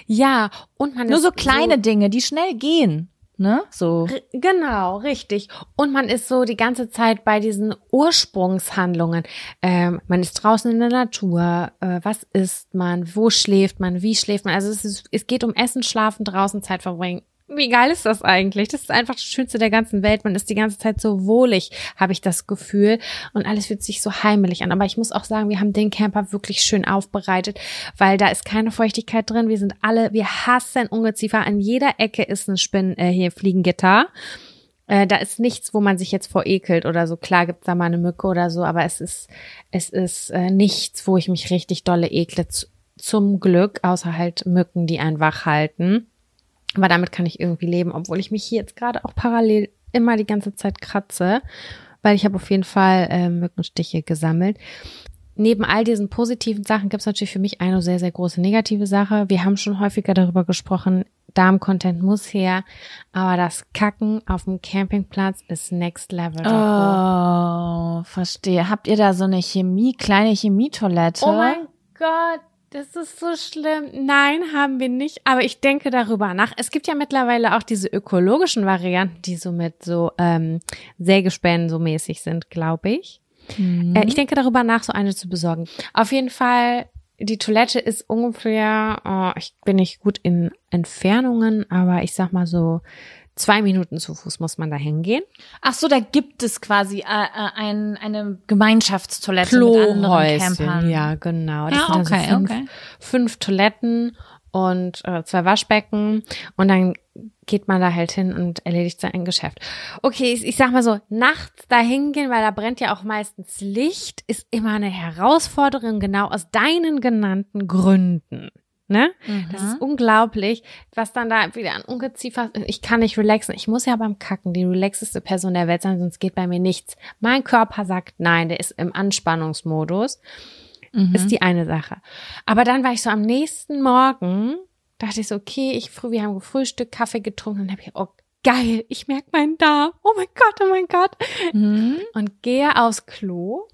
ja, und man
Nur so kleine Dinge, die schnell gehen. Ne? So.
R- Genau, richtig. Und man ist so die ganze Zeit bei diesen Ursprungshandlungen. Ähm, man ist draußen in der Natur. Äh, was isst man? Wo schläft man? Wie schläft man? Also es, ist, es geht um Essen, Schlafen, draußen Zeit verbringen. Wie geil ist das eigentlich? Das ist einfach das Schönste der ganzen Welt. Man ist die ganze Zeit so wohlig, habe ich das Gefühl. Und alles fühlt sich so heimelig an. Aber ich muss auch sagen, wir haben den Camper wirklich schön aufbereitet, weil da ist keine Feuchtigkeit drin. Wir sind alle, wir hassen Ungeziefer. An jeder Ecke ist ein Spinn, äh, hier Fliegengitter. Äh, da ist nichts, wo man sich jetzt vor ekelt oder so. Klar gibt's da mal eine Mücke oder so, aber es ist, es ist äh, nichts, wo ich mich richtig dolle ekle. Zum Glück, außer halt Mücken, die einen wach halten. Aber damit kann ich irgendwie leben, obwohl ich mich hier jetzt gerade auch parallel immer die ganze Zeit kratze, weil ich habe auf jeden Fall äh, Mückenstiche gesammelt. Neben all diesen positiven Sachen gibt es natürlich für mich eine sehr, sehr große negative Sache. Wir haben schon häufiger darüber gesprochen, Darm-Content muss her, aber das Kacken auf dem Campingplatz ist Next Level.
Oh, verstehe. Habt ihr da so eine Chemie, kleine Chemietoilette?
Oh mein Gott, das ist so schlimm. Nein, haben wir nicht. Aber ich denke darüber nach. Es gibt ja mittlerweile auch diese ökologischen Varianten, die so mit so ähm, Sägespänen so mäßig sind, glaube ich.
Mhm.
Äh, ich denke darüber nach, so eine zu besorgen. Auf jeden Fall, die Toilette ist ungefähr, oh, ich bin nicht gut in Entfernungen, aber ich sag mal so zwei Minuten zu Fuß muss man da hingehen.
Ach so, da gibt es quasi äh, äh, ein, eine Gemeinschaftstoilette mit anderen Campern.
ja, genau.
Ja,
sind dann
okay,
fünf,
okay.
fünf Toiletten und äh, zwei Waschbecken und dann geht man da halt hin und erledigt sein Geschäft. Okay, ich, ich sag mal so, nachts da hingehen, weil da brennt ja auch meistens Licht, ist immer eine Herausforderung, genau aus deinen genannten Gründen. Ne? Das ist unglaublich, was dann da wieder an Ungeziefer. Ich kann nicht relaxen. Ich muss ja beim Kacken die relaxeste Person der Welt sein, sonst geht bei mir nichts. Mein Körper sagt nein, der ist im Anspannungsmodus. Ist die eine Sache. Aber dann war ich so am nächsten Morgen, dachte ich so, okay, ich früh, wir haben gefrühstückt, Kaffee getrunken, dann habe ich, oh geil, ich merke meinen Darm. Oh mein Gott, oh mein Gott.
Mhm.
Und gehe aufs Klo,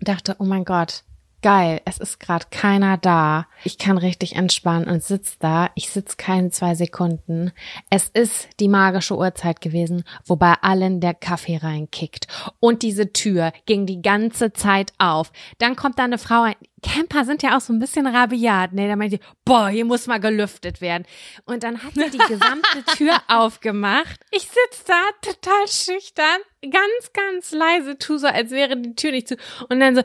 dachte, oh mein Gott, geil, es ist gerade keiner da. Ich kann richtig entspannen und sitz da. Ich sitz keine zwei Sekunden. Es ist die magische Uhrzeit gewesen, wo bei allen der Kaffee reinkickt. Und diese Tür ging die ganze Zeit auf. Dann kommt da eine Frau. Camper sind ja auch so ein bisschen rabiat, ne? Da meint die, boah, hier muss mal gelüftet werden. Und dann hat sie die gesamte Tür aufgemacht. Ich sitz da total schüchtern, ganz, ganz leise, tu so, als wäre die Tür nicht zu. Und dann so,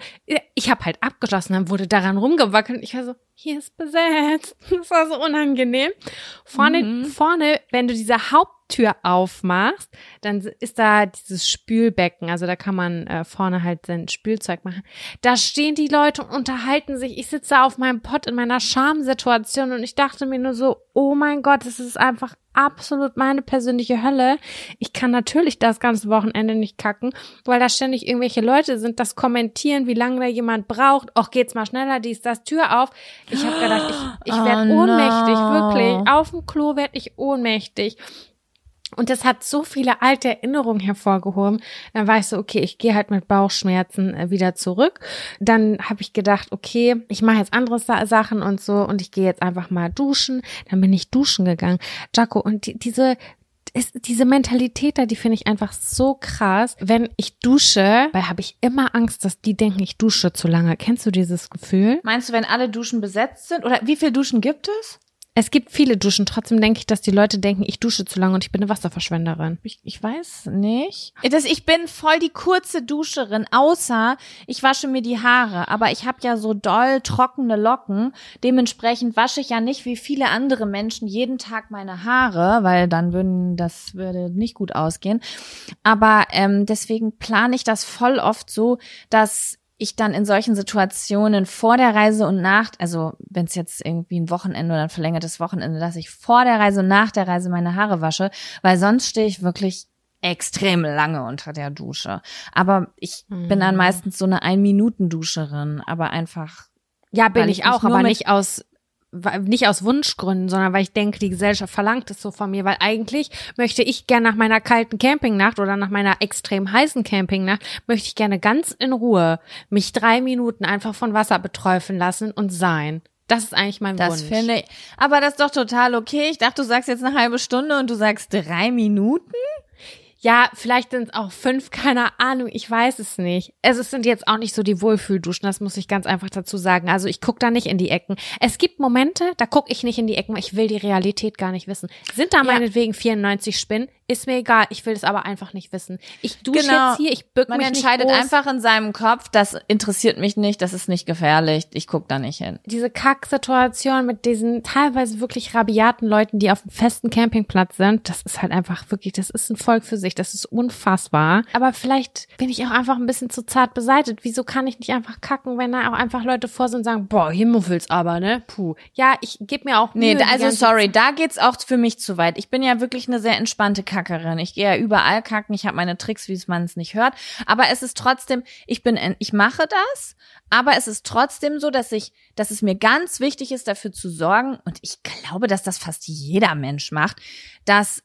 ich habe halt abgeschlossen, dann wurde daran rumgewackelt. Ich war so, hier ist besetzt. Das war so unangenehm. Vorne, mhm. vorne, wenn du diese Haupttür aufmachst, dann ist da dieses Spülbecken. Also da kann man äh, vorne halt sein Spülzeug machen. Da stehen die Leute und unterhalten sich. Ich sitze auf meinem Pott in meiner Schamsituation und ich dachte mir nur so, oh mein Gott, es ist einfach absolut meine persönliche Hölle. Ich kann natürlich das ganze Wochenende nicht kacken, weil da ständig irgendwelche Leute sind, das kommentieren, wie lange da jemand braucht. Och, geht's mal schneller, die ist das Tür auf. Ich habe gedacht, ich, ich werde oh, ohnmächtig, no. wirklich. Auf dem Klo werde ich ohnmächtig. Und das hat so viele alte Erinnerungen hervorgehoben. Dann war ich so, okay, ich gehe halt mit Bauchschmerzen äh, wieder zurück. Dann habe ich gedacht, okay, ich mache jetzt andere Sachen und so und ich gehe jetzt einfach mal duschen. Dann bin ich duschen gegangen. Jaco, und die, diese ist diese Mentalität da, die finde ich einfach so krass. Wenn ich dusche, weil habe ich immer Angst, dass die denken, ich dusche zu lange. Kennst du dieses Gefühl?
Meinst du, wenn alle Duschen besetzt sind? Oder wie viele Duschen gibt es?
Es gibt viele Duschen, trotzdem denke ich, dass die Leute denken, ich dusche zu lange und ich bin eine Wasserverschwenderin.
Ich, ich weiß nicht. Das, ich bin voll die kurze Duscherin, außer ich wasche mir die Haare. Aber ich habe ja so doll trockene Locken. Dementsprechend wasche ich ja nicht wie viele andere Menschen jeden Tag meine Haare, weil dann würden das würde nicht gut ausgehen. Aber ähm, deswegen plane ich das voll oft so, dass ich dann in solchen Situationen vor der Reise und nach, also wenn es jetzt irgendwie ein Wochenende oder ein verlängertes Wochenende, dass ich vor der Reise und nach der Reise meine Haare wasche, weil sonst stehe ich wirklich extrem lange unter der Dusche. Aber ich mhm. bin dann meistens so eine Ein-Minuten-Duscherin, aber einfach.
Ja, bin ich, ich auch, aber nicht aus nicht aus Wunschgründen, sondern weil ich denke, die Gesellschaft verlangt es so von mir, weil eigentlich möchte ich gerne nach meiner kalten Campingnacht oder nach meiner extrem heißen Campingnacht, möchte ich gerne ganz in Ruhe mich drei Minuten einfach von Wasser beträufeln lassen und sein. Das ist eigentlich mein
das
Wunsch.
Das finde ich. Aber das ist doch total okay. Ich dachte, du sagst jetzt eine halbe Stunde und du sagst drei Minuten?
Ja, vielleicht sind es auch fünf, keine Ahnung, ich weiß es nicht. Es sind jetzt auch nicht so die Wohlfühlduschen, das muss ich ganz einfach dazu sagen. Also ich gucke da nicht in die Ecken. Es gibt Momente, da gucke ich nicht in die Ecken, ich will die Realität gar nicht wissen. Sind da ja. meinetwegen 94 Spinnen? Ist mir egal, ich will das aber einfach nicht wissen. Ich dusche genau. jetzt hier, ich bück
Man
mich
entscheidet
nicht
einfach in seinem Kopf, das interessiert mich nicht, das ist nicht gefährlich, ich guck da nicht hin.
Diese Kacksituation mit diesen teilweise wirklich rabiaten Leuten, die auf einem festen Campingplatz sind, das ist halt einfach wirklich, das ist ein Volk für sich, das ist unfassbar. Aber vielleicht bin ich auch einfach ein bisschen zu zart beseitet. Wieso kann ich nicht einfach kacken, wenn da auch einfach Leute vor sind und sagen, boah, hier muffelt's aber, ne? Puh. Ja, ich gebe mir auch
Mühe, Nee, also sorry, da geht's auch für mich zu weit. Ich bin ja wirklich eine sehr entspannte Kackerin. Ich gehe ja überall kacken. Ich habe meine Tricks, wie man es nicht hört. Aber es ist trotzdem, ich bin, ich mache das. Aber es ist trotzdem so, dass ich, dass es mir ganz wichtig ist, dafür zu sorgen. Und ich glaube, dass das fast jeder Mensch macht, dass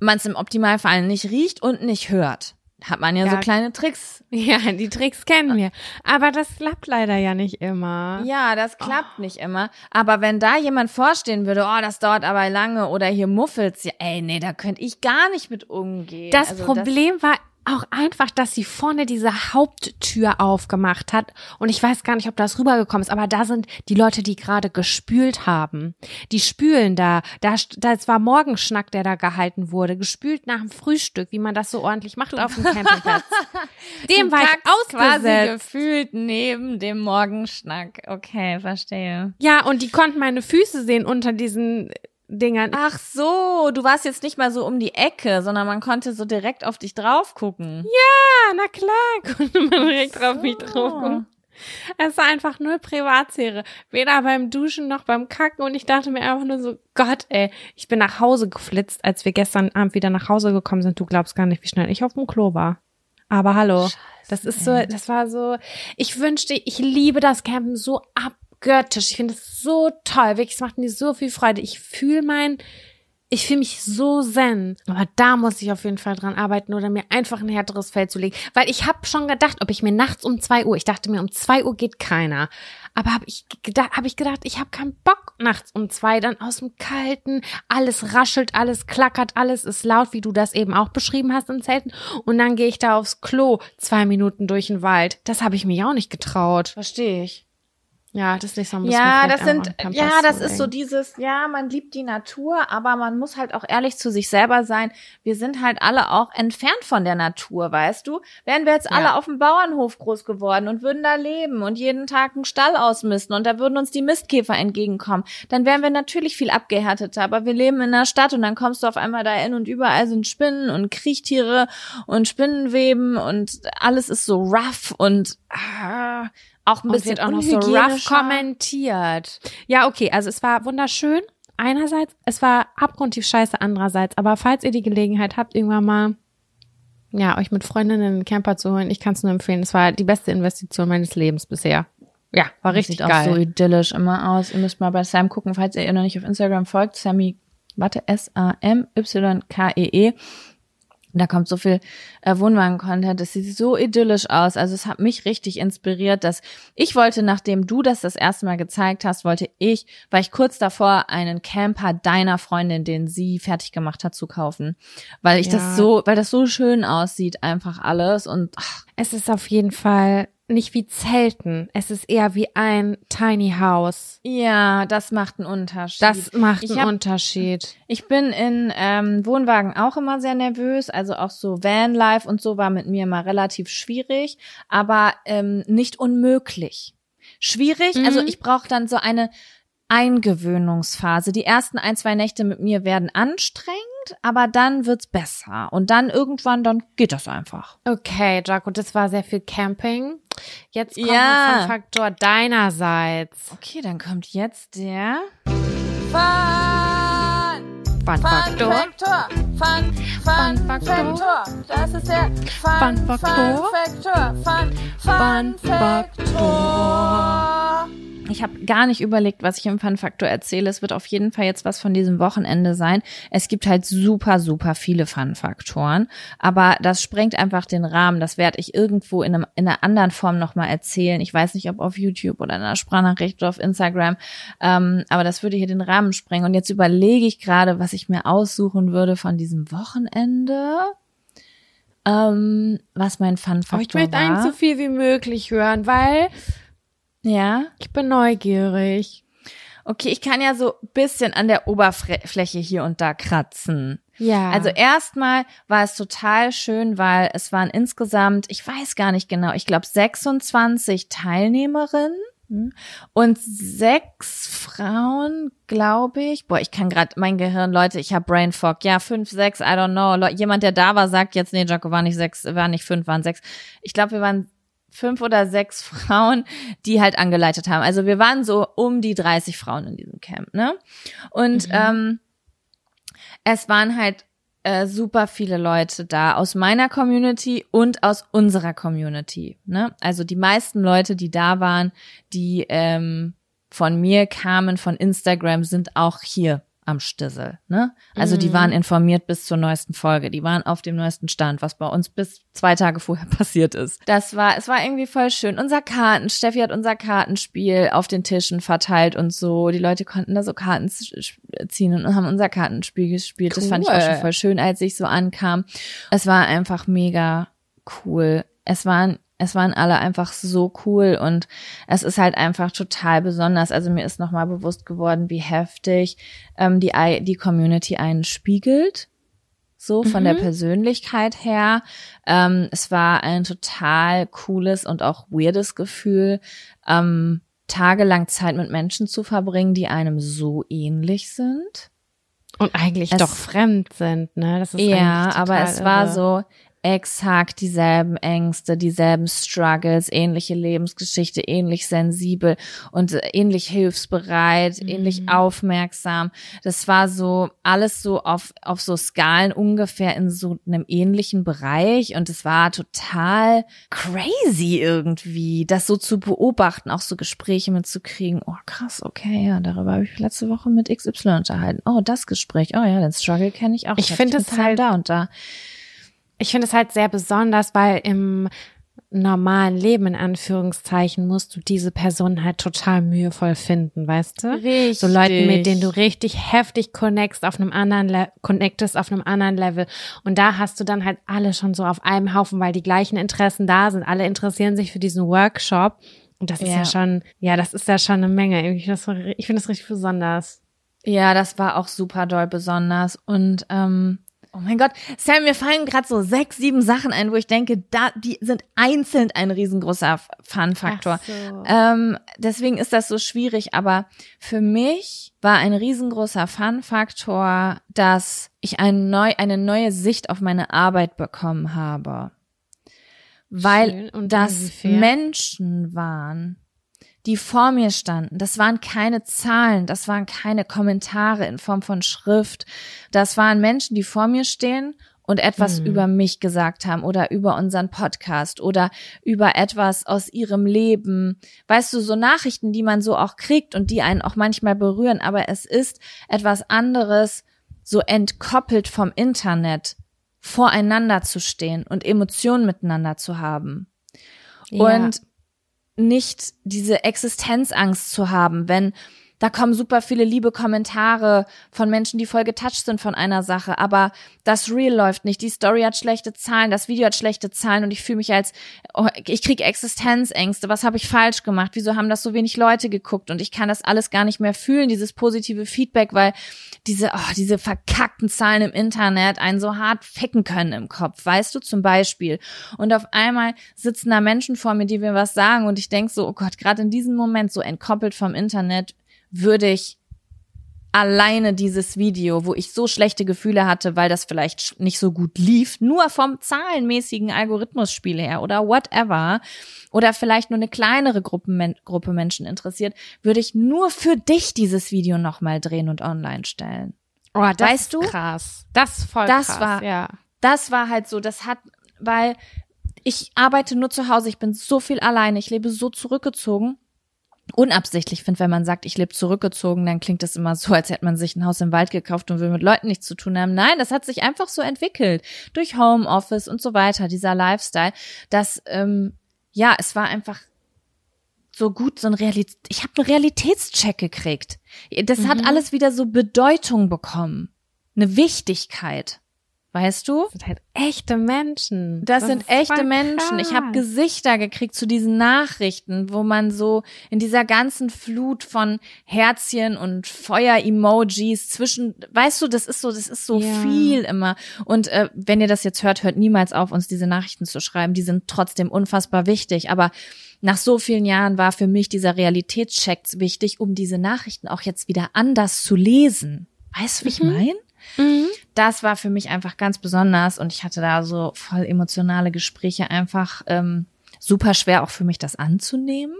man es im Optimalfall nicht riecht und nicht hört hat man ja, ja, so kleine Tricks.
Ja, die Tricks kennen wir. Aber das klappt leider ja nicht immer.
Ja, das klappt oh. nicht immer. Aber wenn da jemand vorstehen würde, oh, das dauert aber lange oder hier muffelt's, ja, ey, nee, da könnte ich gar nicht mit umgehen.
Das also Problem das war auch einfach, dass sie vorne diese Haupttür aufgemacht hat. Und ich weiß gar nicht, ob das rübergekommen ist, aber da sind die Leute, die gerade gespült haben. Die spülen da. Da, das war Morgenschnack, der da gehalten wurde. Gespült nach dem Frühstück, wie man das so ordentlich macht auf dem Campingplatz.
dem war ich ausgesetzt. quasi gefühlt neben dem Morgenschnack. Okay, verstehe.
Ja, und die konnten meine Füße sehen unter diesen Dingern.
Ach so, du warst jetzt nicht mal so um die Ecke, sondern man konnte so direkt auf dich drauf gucken.
Ja, na klar, konnte man direkt so. auf mich drauf gucken. Es war einfach null Privatsphäre. Weder beim Duschen noch beim Kacken. Und ich dachte mir einfach nur so, Gott, ey, ich bin nach Hause geflitzt, als wir gestern Abend wieder nach Hause gekommen sind. Du glaubst gar nicht, wie schnell ich auf dem Klo war. Aber hallo. Scheiße, das ist so, das war so, ich wünschte, ich liebe das Campen so ab göttisch. Ich finde es so toll. Wirklich, es macht mir so viel Freude. Ich fühle mein, ich fühle mich so zen. Aber da muss ich auf jeden Fall dran arbeiten oder mir einfach ein härteres Feld zu legen. Weil ich habe schon gedacht, ob ich mir nachts um zwei Uhr, ich dachte mir, um zwei Uhr geht keiner. Aber habe ich gedacht, habe ich gedacht, ich habe keinen Bock nachts um zwei dann aus dem Kalten, alles raschelt, alles klackert, alles ist laut, wie du das eben auch beschrieben hast in Zelten. Und dann gehe ich da aufs Klo zwei Minuten durch den Wald. Das habe ich mir auch nicht getraut.
Verstehe ich.
Ja, das ist nicht so ein
bisschen. Ja, das sind, ja, das ist so dieses, ja, man liebt die Natur, aber man muss halt auch ehrlich zu sich selber sein. Wir sind halt alle auch entfernt von der Natur, weißt du? Wären wir jetzt ja. alle auf dem Bauernhof groß geworden und würden da leben und jeden Tag einen Stall ausmisten und da würden uns die Mistkäfer entgegenkommen, dann wären wir natürlich viel abgehärteter, aber wir leben in der Stadt und dann kommst du auf einmal da hin und überall sind Spinnen und Kriechtiere und Spinnenweben und alles ist so rough und, ah, auch ein bisschen
auch noch so rough kommentiert. Ja, okay, also es war wunderschön. Einerseits, es war abgrundtief scheiße andererseits, aber falls ihr die Gelegenheit habt, irgendwann mal ja, euch mit Freundinnen einen Camper zu holen, ich kann es nur empfehlen. Es war die beste Investition meines Lebens bisher. Ja, war richtig
Sieht
geil.
Sieht auch so idyllisch immer aus. Ihr müsst mal bei Sam gucken, falls ihr ihr noch nicht auf Instagram folgt. Sammy, warte, S-A-M-Y-K-E-E. -E. Da kommt so viel äh, Wohnwagen-Content, das sieht so idyllisch aus. Also es hat mich richtig inspiriert, dass ich wollte, nachdem du das das erste Mal gezeigt hast, wollte ich, war ich kurz davor, einen Camper deiner Freundin, den sie fertig gemacht hat, zu kaufen, weil ich ja. das so, weil das so schön aussieht, einfach alles und ach.
Es ist auf jeden Fall nicht wie Zelten. Es ist eher wie ein Tiny House.
Ja, das macht einen Unterschied.
Das macht ich einen hab, Unterschied.
Ich bin in ähm, Wohnwagen auch immer sehr nervös. Also auch so Vanlife und so war mit mir immer relativ schwierig, aber ähm, nicht unmöglich. Schwierig, also mhm. also ich brauche dann so eine Eingewöhnungsphase. Die ersten ein, zwei Nächte mit mir werden anstrengend, aber dann wird's besser. Und dann irgendwann, dann geht das einfach.
Okay, Jaco, das war sehr viel Camping. Jetzt kommt ja. ein Faktor deinerseits.
Okay, dann kommt jetzt der
Fun, Fun Faktor. Faktor. Fun, Fun, Fun Faktor. Das ist der Fun, Fun Faktor. Fun Faktor. Fun, Fun
Faktor. Ich habe gar nicht überlegt, was ich im Fun-Faktor erzähle. Es wird auf jeden Fall jetzt was von diesem Wochenende sein. Es gibt halt super, super viele Fun-Faktoren. Aber das sprengt einfach den Rahmen. Das werde ich irgendwo in, einem, in einer anderen Form nochmal erzählen. Ich weiß nicht, ob auf YouTube oder in einer Sprachnachricht oder auf Instagram. Ähm, aber das würde hier den Rahmen sprengen. Und jetzt überlege ich gerade, was ich mir aussuchen würde von diesem Wochenende. Ähm, was mein Fun-Faktor war.
Ich möchte eigentlich so viel wie möglich hören, weil
ja.
Ich bin neugierig.
Okay, ich kann ja so bisschen an der Oberfläche hier und da kratzen.
Ja.
Also erstmal war es total schön, weil es waren insgesamt, ich weiß gar nicht genau, ich glaube 26 Teilnehmerinnen und sechs Frauen, glaube ich. Boah, ich kann gerade mein Gehirn, Leute, ich habe Brain Fog. Ja, fünf, sechs, I don't know. Jemand, der da war, sagt jetzt, nee, Jaco war nicht sechs, war nicht fünf, waren sechs. Ich glaube, wir waren fünf oder sechs Frauen, die halt angeleitet haben. Also wir waren so um die 30 Frauen in diesem Camp, ne? Und mhm. ähm, es waren halt äh, super viele Leute da aus meiner Community und aus unserer Community. Ne? Also die meisten Leute, die da waren, die ähm, von mir kamen, von Instagram, sind auch hier am Stissel. Ne? Also mhm. die waren informiert bis zur neuesten Folge. Die waren auf dem neuesten Stand, was bei uns bis zwei Tage vorher passiert ist. Das war, es war irgendwie voll schön. Unser Karten, Steffi hat unser Kartenspiel auf den Tischen verteilt und so. Die Leute konnten da so Karten ziehen und haben unser Kartenspiel gespielt. Cool. Das fand ich auch schon voll schön, als ich so ankam. Es war einfach mega cool. Es waren es waren alle einfach so cool und es ist halt einfach total besonders. Also mir ist nochmal bewusst geworden, wie heftig ähm, die, die Community einen spiegelt. So von mhm. der Persönlichkeit her. Ähm, es war ein total cooles und auch weirdes Gefühl, ähm, tagelang Zeit mit Menschen zu verbringen, die einem so ähnlich sind.
Und eigentlich es, doch fremd sind, ne?
Das ist ja, aber es irre. war so, exakt dieselben Ängste, dieselben Struggles, ähnliche Lebensgeschichte, ähnlich sensibel und ähnlich hilfsbereit, mhm. ähnlich aufmerksam. Das war so alles so auf, auf so Skalen ungefähr in so einem ähnlichen Bereich und es war total crazy irgendwie, das so zu beobachten, auch so Gespräche mitzukriegen. Oh krass, okay, ja, darüber habe ich letzte Woche mit XY unterhalten. Oh, das Gespräch. Oh ja, den Struggle kenne ich auch.
Ich finde es halt da und da. Ich finde es halt sehr besonders, weil im normalen Leben in Anführungszeichen musst du diese Person halt total mühevoll finden, weißt du?
Richtig.
So Leute, mit denen du richtig heftig connectest auf einem anderen Le connectest auf einem anderen Level und da hast du dann halt alle schon so auf einem Haufen, weil die gleichen Interessen da sind. Alle interessieren sich für diesen Workshop und das ist ja, ja schon, ja, das ist ja schon eine Menge. Ich finde das, ich finde das richtig besonders.
Ja, das war auch super doll besonders und ähm, Oh mein Gott, Sam, mir fallen gerade so sechs, sieben Sachen ein, wo ich denke, da, die sind einzeln ein riesengroßer Fun-Faktor. So. Ähm, deswegen ist das so schwierig, aber für mich war ein riesengroßer Fun-Faktor, dass ich ein neu, eine neue Sicht auf meine Arbeit bekommen habe. Weil das Menschen waren, die vor mir standen. Das waren keine Zahlen, das waren keine Kommentare in Form von Schrift. Das waren Menschen, die vor mir stehen und etwas hm. über mich gesagt haben oder über unseren Podcast oder über etwas aus ihrem Leben. Weißt du, so Nachrichten, die man so auch kriegt und die einen auch manchmal berühren, aber es ist etwas anderes, so entkoppelt vom Internet voreinander zu stehen und Emotionen miteinander zu haben. Ja. Und nicht diese Existenzangst zu haben, wenn da kommen super viele liebe Kommentare von Menschen, die voll getouched sind von einer Sache, aber das Real läuft nicht. Die Story hat schlechte Zahlen, das Video hat schlechte Zahlen und ich fühle mich als, oh, ich kriege Existenzängste. Was habe ich falsch gemacht? Wieso haben das so wenig Leute geguckt? Und ich kann das alles gar nicht mehr fühlen, dieses positive Feedback, weil diese, oh, diese verkackten Zahlen im Internet einen so hart ficken können im Kopf, weißt du, zum Beispiel. Und auf einmal sitzen da Menschen vor mir, die mir was sagen und ich denk so, oh Gott, gerade in diesem Moment so entkoppelt vom Internet, würde ich alleine dieses Video, wo ich so schlechte Gefühle hatte, weil das vielleicht nicht so gut lief, nur vom zahlenmäßigen Algorithmusspiel her oder whatever, oder vielleicht nur eine kleinere Gruppe, Gruppe Menschen interessiert, würde ich nur für dich dieses Video nochmal drehen und online stellen.
Oh, das weißt du? krass. Das ist voll
das
krass.
War,
ja.
Das war halt so, das hat, weil ich arbeite nur zu Hause, ich bin so viel alleine, ich lebe so zurückgezogen unabsichtlich finde, wenn man sagt, ich lebe zurückgezogen, dann klingt das immer so, als hätte man sich ein Haus im Wald gekauft und will mit Leuten nichts zu tun haben. Nein, das hat sich einfach so entwickelt durch Homeoffice und so weiter, dieser Lifestyle, dass ähm, ja, es war einfach so gut, so ein Realität, ich habe einen Realitätscheck gekriegt. Das mhm. hat alles wieder so Bedeutung bekommen, eine Wichtigkeit. Weißt du?
Das sind halt echte Menschen.
Das, das sind echte Menschen. Ich habe Gesichter gekriegt zu diesen Nachrichten, wo man so in dieser ganzen Flut von Herzchen und Feuer-Emojis zwischen, weißt du, das ist so, das ist so ja. viel immer. Und äh, wenn ihr das jetzt hört, hört niemals auf, uns diese Nachrichten zu schreiben. Die sind trotzdem unfassbar wichtig. Aber nach so vielen Jahren war für mich dieser Realitätscheck wichtig, um diese Nachrichten auch jetzt wieder anders zu lesen. Weißt du, wie ich mhm. meine? Mhm. Das war für mich einfach ganz besonders und ich hatte da so voll emotionale Gespräche einfach ähm, super schwer auch für mich das anzunehmen,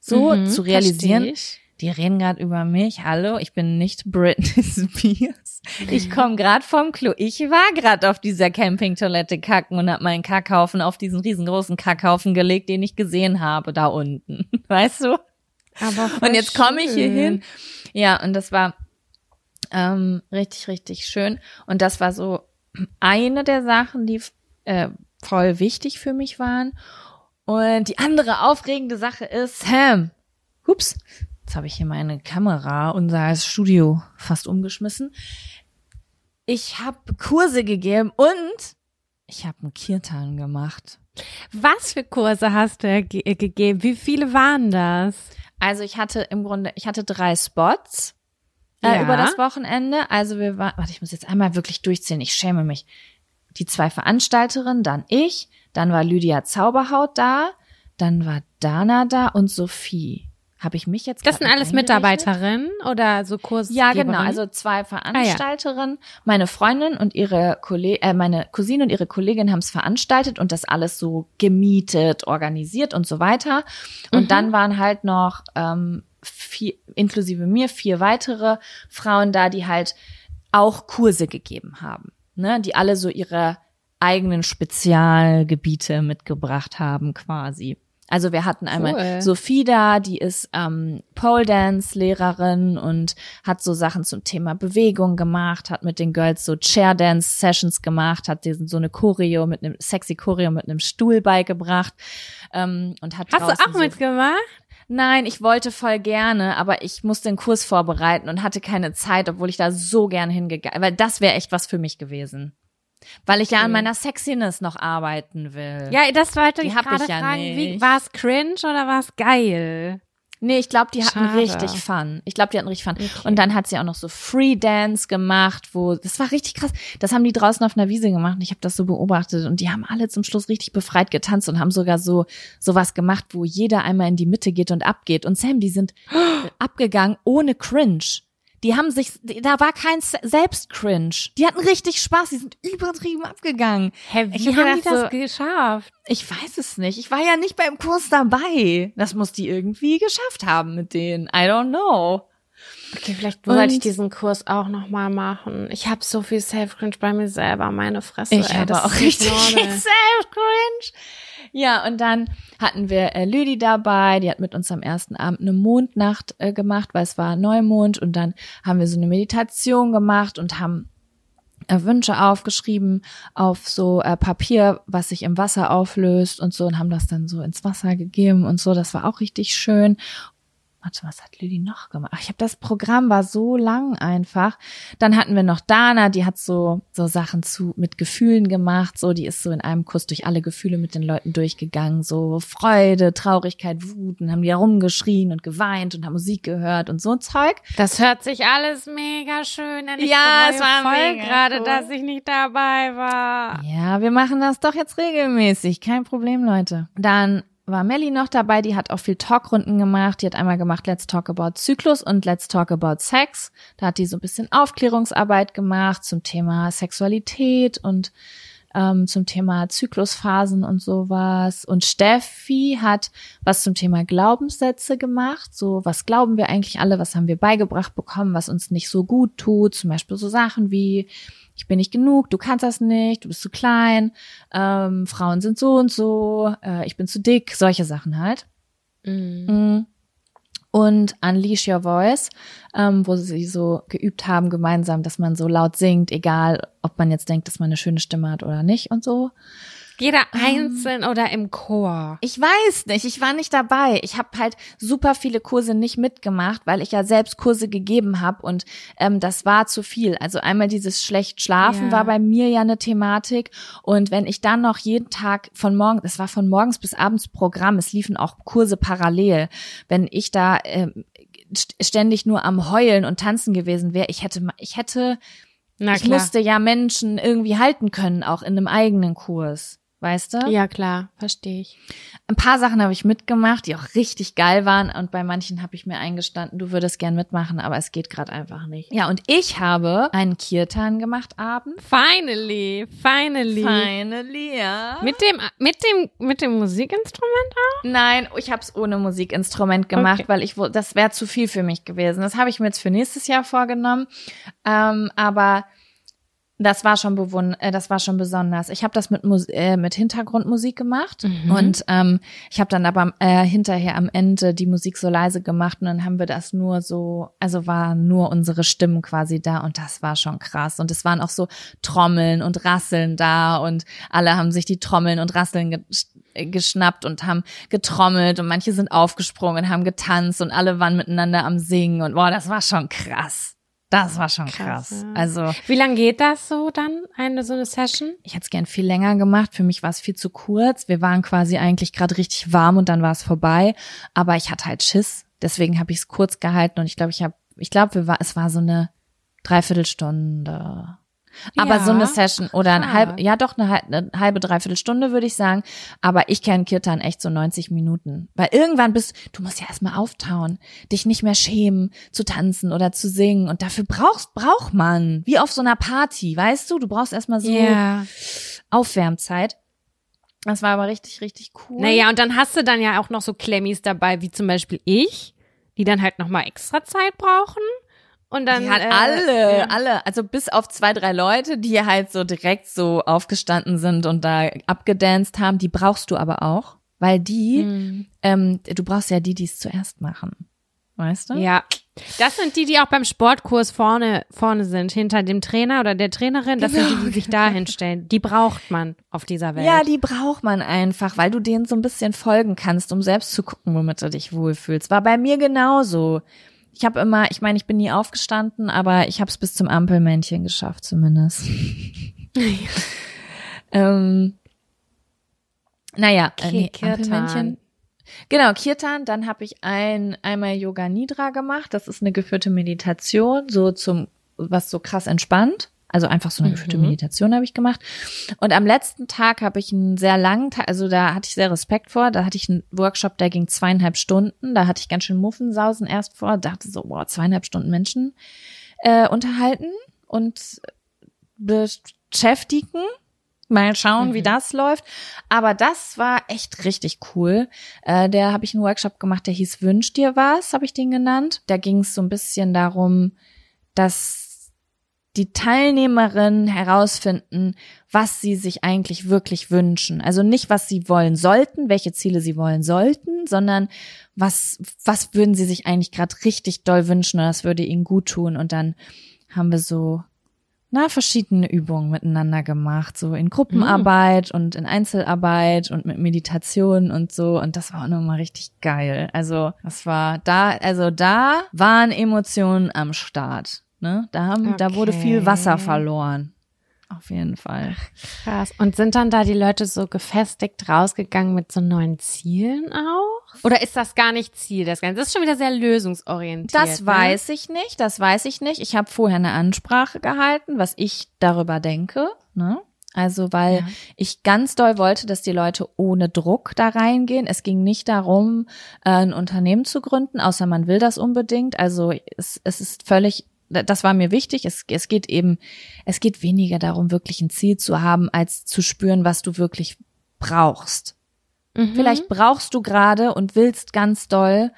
so mhm, zu realisieren. Die reden gerade über mich. Hallo, ich bin nicht Britney Spears. Ich komme gerade vom Klo. Ich war gerade auf dieser Campingtoilette kacken und habe meinen Kackhaufen auf diesen riesengroßen Kackhaufen gelegt, den ich gesehen habe da unten. Weißt du?
Aber
und jetzt komme ich hier hin. Ja, und das war ähm, richtig, richtig schön. Und das war so eine der Sachen, die äh, voll wichtig für mich waren. Und die andere aufregende Sache ist, Sam, hups, jetzt habe ich hier meine Kamera, unser Studio fast umgeschmissen. Ich habe Kurse gegeben und ich habe einen Kirtan gemacht.
Was für Kurse hast du ge gegeben? Wie viele waren das?
Also ich hatte im Grunde, ich hatte drei Spots äh, ja. über das Wochenende. Also wir waren, warte, ich muss jetzt einmal wirklich durchzählen, ich schäme mich. Die zwei Veranstalterinnen, dann ich, dann war Lydia Zauberhaut da, dann war Dana da und Sophie. Habe ich mich jetzt
Das sind alles? Mitarbeiterinnen oder so Kurs?
Ja, genau. Also zwei Veranstalterinnen, meine Freundin und ihre Kollegin, äh, meine Cousine und ihre Kollegin haben es veranstaltet und das alles so gemietet, organisiert und so weiter. Und
Mhm.
dann waren halt noch ähm, vier, inklusive mir vier weitere Frauen da, die halt auch Kurse gegeben haben, ne, die alle so ihre eigenen Spezialgebiete mitgebracht haben, quasi. Also wir hatten einmal
Cool.
Sophie da, die ist ähm, Pole Dance Lehrerin und hat so Sachen zum Thema Bewegung gemacht, hat mit den Girls so Chair Dance Sessions gemacht, hat diesen so eine Choreo mit einem sexy Choreo mit einem Stuhl beigebracht ähm, und hat
Hast du auch
so
mitgemacht?
Nein, ich wollte voll gerne, aber ich musste den Kurs vorbereiten und hatte keine Zeit, obwohl ich da so gern hingegangen, weil das wäre echt was für mich gewesen. Weil ich ja an meiner Sexiness noch arbeiten will.
Ja, das wollte
Die
ich
hab
gerade
ja
fragen. Wie,
nicht.
war es cringe oder war es geil?
Nee, ich glaube, die hatten
Schade.
richtig Fun. Ich glaube, die hatten richtig Fun.
Okay.
Und dann hat sie auch noch so Free Dance gemacht, wo das war richtig krass. Das haben die draußen auf einer Wiese gemacht und ich habe das so beobachtet und die haben alle zum Schluss richtig befreit getanzt und haben sogar so sowas gemacht, wo jeder einmal in die Mitte geht und abgeht. Und Sam, die sind abgegangen ohne Cringe. Die haben sich, da war kein Se- Selbst-Cringe. Die hatten richtig Spaß, die sind übertrieben abgegangen.
Hä, wie
Ich hab
haben die das
so-
geschafft?
Ich weiß es nicht. Ich war ja nicht beim Kurs dabei. Das muss die irgendwie geschafft haben mit denen. I don't know.
Okay, vielleicht
Und-
wollte ich diesen Kurs auch noch mal machen. Ich habe so viel Self-Cringe bei mir selber, meine Fresse.
Ich
ey,
habe auch richtig. Self-Cringe. Ja, und dann hatten wir äh, Lüdi dabei, die hat mit uns am ersten Abend eine Mondnacht äh, gemacht, weil es war Neumond und dann haben wir so eine Meditation gemacht und haben äh, Wünsche aufgeschrieben auf so äh, Papier, was sich im Wasser auflöst und so und haben das dann so ins Wasser gegeben und so. Das war auch richtig schön. Warte, was hat Lilly noch gemacht? Ach, ich habe das Programm war so lang einfach. Dann hatten wir noch Dana, die hat so so Sachen zu mit Gefühlen gemacht. So, die ist so in einem Kuss durch alle Gefühle mit den Leuten durchgegangen. So Freude, Traurigkeit, Wut. Und haben die herumgeschrien und geweint und haben Musik gehört und so ein Zeug.
Das hört sich alles mega schön an. Ich
Ja, es war
voll gerade,
cool.
dass ich nicht dabei war.
Ja, wir machen das doch jetzt regelmäßig. Kein Problem, Leute. Dann war Melly noch dabei, die hat auch viel Talkrunden gemacht. Die hat einmal gemacht Let's Talk About Zyklus und Let's Talk About Sex. Da hat die so ein bisschen Aufklärungsarbeit gemacht zum Thema Sexualität und ähm, zum Thema Zyklusphasen und sowas. Und Steffi hat was zum Thema Glaubenssätze gemacht. So, was glauben wir eigentlich alle? Was haben wir beigebracht bekommen, was uns nicht so gut tut? Zum Beispiel so Sachen wie, ich bin nicht genug, du kannst das nicht, du bist zu klein, ähm, Frauen sind so und so, äh, ich bin zu dick, solche Sachen halt.
Mhm.
Mm. Und Unleash Your Voice, ähm, wo sie so geübt haben gemeinsam, dass man so laut singt, egal ob man jetzt denkt, dass man eine schöne Stimme hat oder nicht und so.
Jeder einzeln oder im Chor.
Ich weiß nicht, ich war nicht dabei. Ich habe halt super viele Kurse nicht mitgemacht, weil ich ja selbst Kurse gegeben habe und ähm, das war zu viel. Also einmal dieses schlecht schlafen
Ja.
war bei mir ja eine Thematik und wenn ich dann noch jeden Tag von morgen, das war von morgens bis abends Programm, es liefen auch Kurse parallel. Wenn ich da ähm, st- ständig nur am Heulen und tanzen gewesen wäre, ich hätte, ich hätte,
Na
ich
klar.
musste ja Menschen irgendwie halten können, auch in einem eigenen Kurs. Weißt du?
Ja, klar, verstehe ich.
Ein paar Sachen habe ich mitgemacht, die auch richtig geil waren und bei manchen habe ich mir eingestanden, du würdest gern mitmachen, aber es geht gerade einfach nicht. Ja, und ich habe einen Kirtan gemacht abends.
Finally, finally.
Finally, ja.
Mit dem, mit dem, mit dem Musikinstrument auch?
Nein, ich habe es ohne Musikinstrument gemacht,
Okay.
weil ich das wäre zu viel für mich gewesen. Das habe ich mir jetzt für nächstes Jahr vorgenommen, ähm, aber das war schon bewund äh, das war schon besonders. Ich habe das mit Mus äh, mit Hintergrundmusik gemacht
Mhm.
und ähm, ich habe dann aber äh, hinterher am Ende die Musik so leise gemacht und dann haben wir das nur so, also waren nur unsere Stimmen quasi da und das war schon krass und es waren auch so Trommeln und Rasseln da und alle haben sich die Trommeln und Rasseln ge äh, geschnappt und haben getrommelt und manche sind aufgesprungen und haben getanzt und alle waren miteinander am Singen und boah, das war schon krass. Das war schon krass.
Krass, ja.
Also
Wie lang geht das so dann, eine so eine Session?
ich hätte es gern viel länger gemacht. Für mich war es viel zu kurz. Wir waren quasi eigentlich gerade richtig warm und dann war es vorbei. Aber ich hatte halt Schiss. Deswegen habe ich es kurz gehalten und ich glaube, ich habe, ich glaube, wir war, es war so eine Dreiviertelstunde. Aber
Ja,
so eine Session oder ein halb, ja doch eine, hal- eine halbe, dreiviertel Stunde würde ich sagen. Aber ich kenne Kirtan echt so 90 Minuten. Weil irgendwann bist, du musst ja erstmal auftauen, dich nicht mehr schämen, zu tanzen oder zu singen. Und dafür brauchst, braucht man, wie auf so einer Party, weißt du? Du brauchst erstmal so
Ja.
Aufwärmzeit. Das war aber richtig, richtig cool.
Naja, und dann hast du dann ja auch noch so Klemmis dabei, wie zum Beispiel ich, die dann halt nochmal extra Zeit brauchen. Und dann.
Die hat
äh,
alle,
ja.
alle, also bis auf zwei, drei Leute, die halt so direkt so aufgestanden sind und da abgedanced haben, die brauchst du aber auch, weil die,
Mhm.
ähm, du brauchst ja die, die es zuerst machen. Weißt du?
Ja. Das sind die, die auch beim Sportkurs vorne, vorne sind, hinter dem Trainer oder der Trainerin. Das sind die, die sich da hinstellen. Die braucht man auf dieser Welt.
Ja, die braucht man einfach, weil du denen so ein bisschen folgen kannst, um selbst zu gucken, womit du dich wohlfühlst. War bei mir genauso. Ich habe immer, ich meine, ich bin nie aufgestanden, aber ich habe es bis zum Ampelmännchen geschafft, zumindest. ähm, naja, äh, nee. Ampelmännchen. Genau, Kirtan, dann habe ich ein einmal Yoga Nidra gemacht. Das ist eine geführte Meditation, so zum was so krass entspannt. Also einfach so eine geführte
Mhm.
Meditation habe ich gemacht. Und am letzten Tag habe ich einen sehr langen Tag, also da hatte ich sehr Respekt vor. Da hatte ich einen Workshop, der ging zweieinhalb Stunden. Da hatte ich ganz schön Muffensausen erst vor. Dachte so, boah, zweieinhalb Stunden Menschen äh, unterhalten und beschäftigen. Mal schauen, wie das läuft. Aber das war echt richtig cool. Äh, der habe ich einen Workshop gemacht, der hieß Wünsch dir was, habe ich den genannt. Da ging es so ein bisschen darum, dass die Teilnehmerinnen herausfinden, was sie sich eigentlich wirklich wünschen. Also nicht, was sie wollen sollten, welche Ziele sie wollen sollten, sondern was, was würden sie sich eigentlich gerade richtig doll wünschen und das würde ihnen gut tun. Und dann haben wir so na, verschiedene Übungen miteinander gemacht, so in Gruppenarbeit und in Einzelarbeit und mit Meditation und so. Und das war auch nochmal richtig geil. Also, das war da, also da waren Emotionen am Start. Ne? Da, haben, da wurde viel
Okay.
Wasser verloren. Auf jeden Fall.
Krass. Und sind dann da die Leute so gefestigt rausgegangen mit so neuen Zielen auch? Oder ist das gar nicht Ziel des Ganzen? Das ist schon wieder sehr lösungsorientiert.
Das
ne?
weiß ich nicht, das weiß ich nicht. Ich habe vorher eine Ansprache gehalten, was ich darüber denke. Ne? Also, weil
Ja.
ich ganz doll wollte, dass die Leute ohne Druck da reingehen. Es ging nicht darum, äh, ein Unternehmen zu gründen, außer man will das unbedingt. Also es, es ist völlig, das war mir wichtig. Es, es geht eben, es geht weniger darum, wirklich ein Ziel zu haben, als zu spüren, was du wirklich brauchst.
Mhm.
Vielleicht brauchst du gerade und willst ganz doll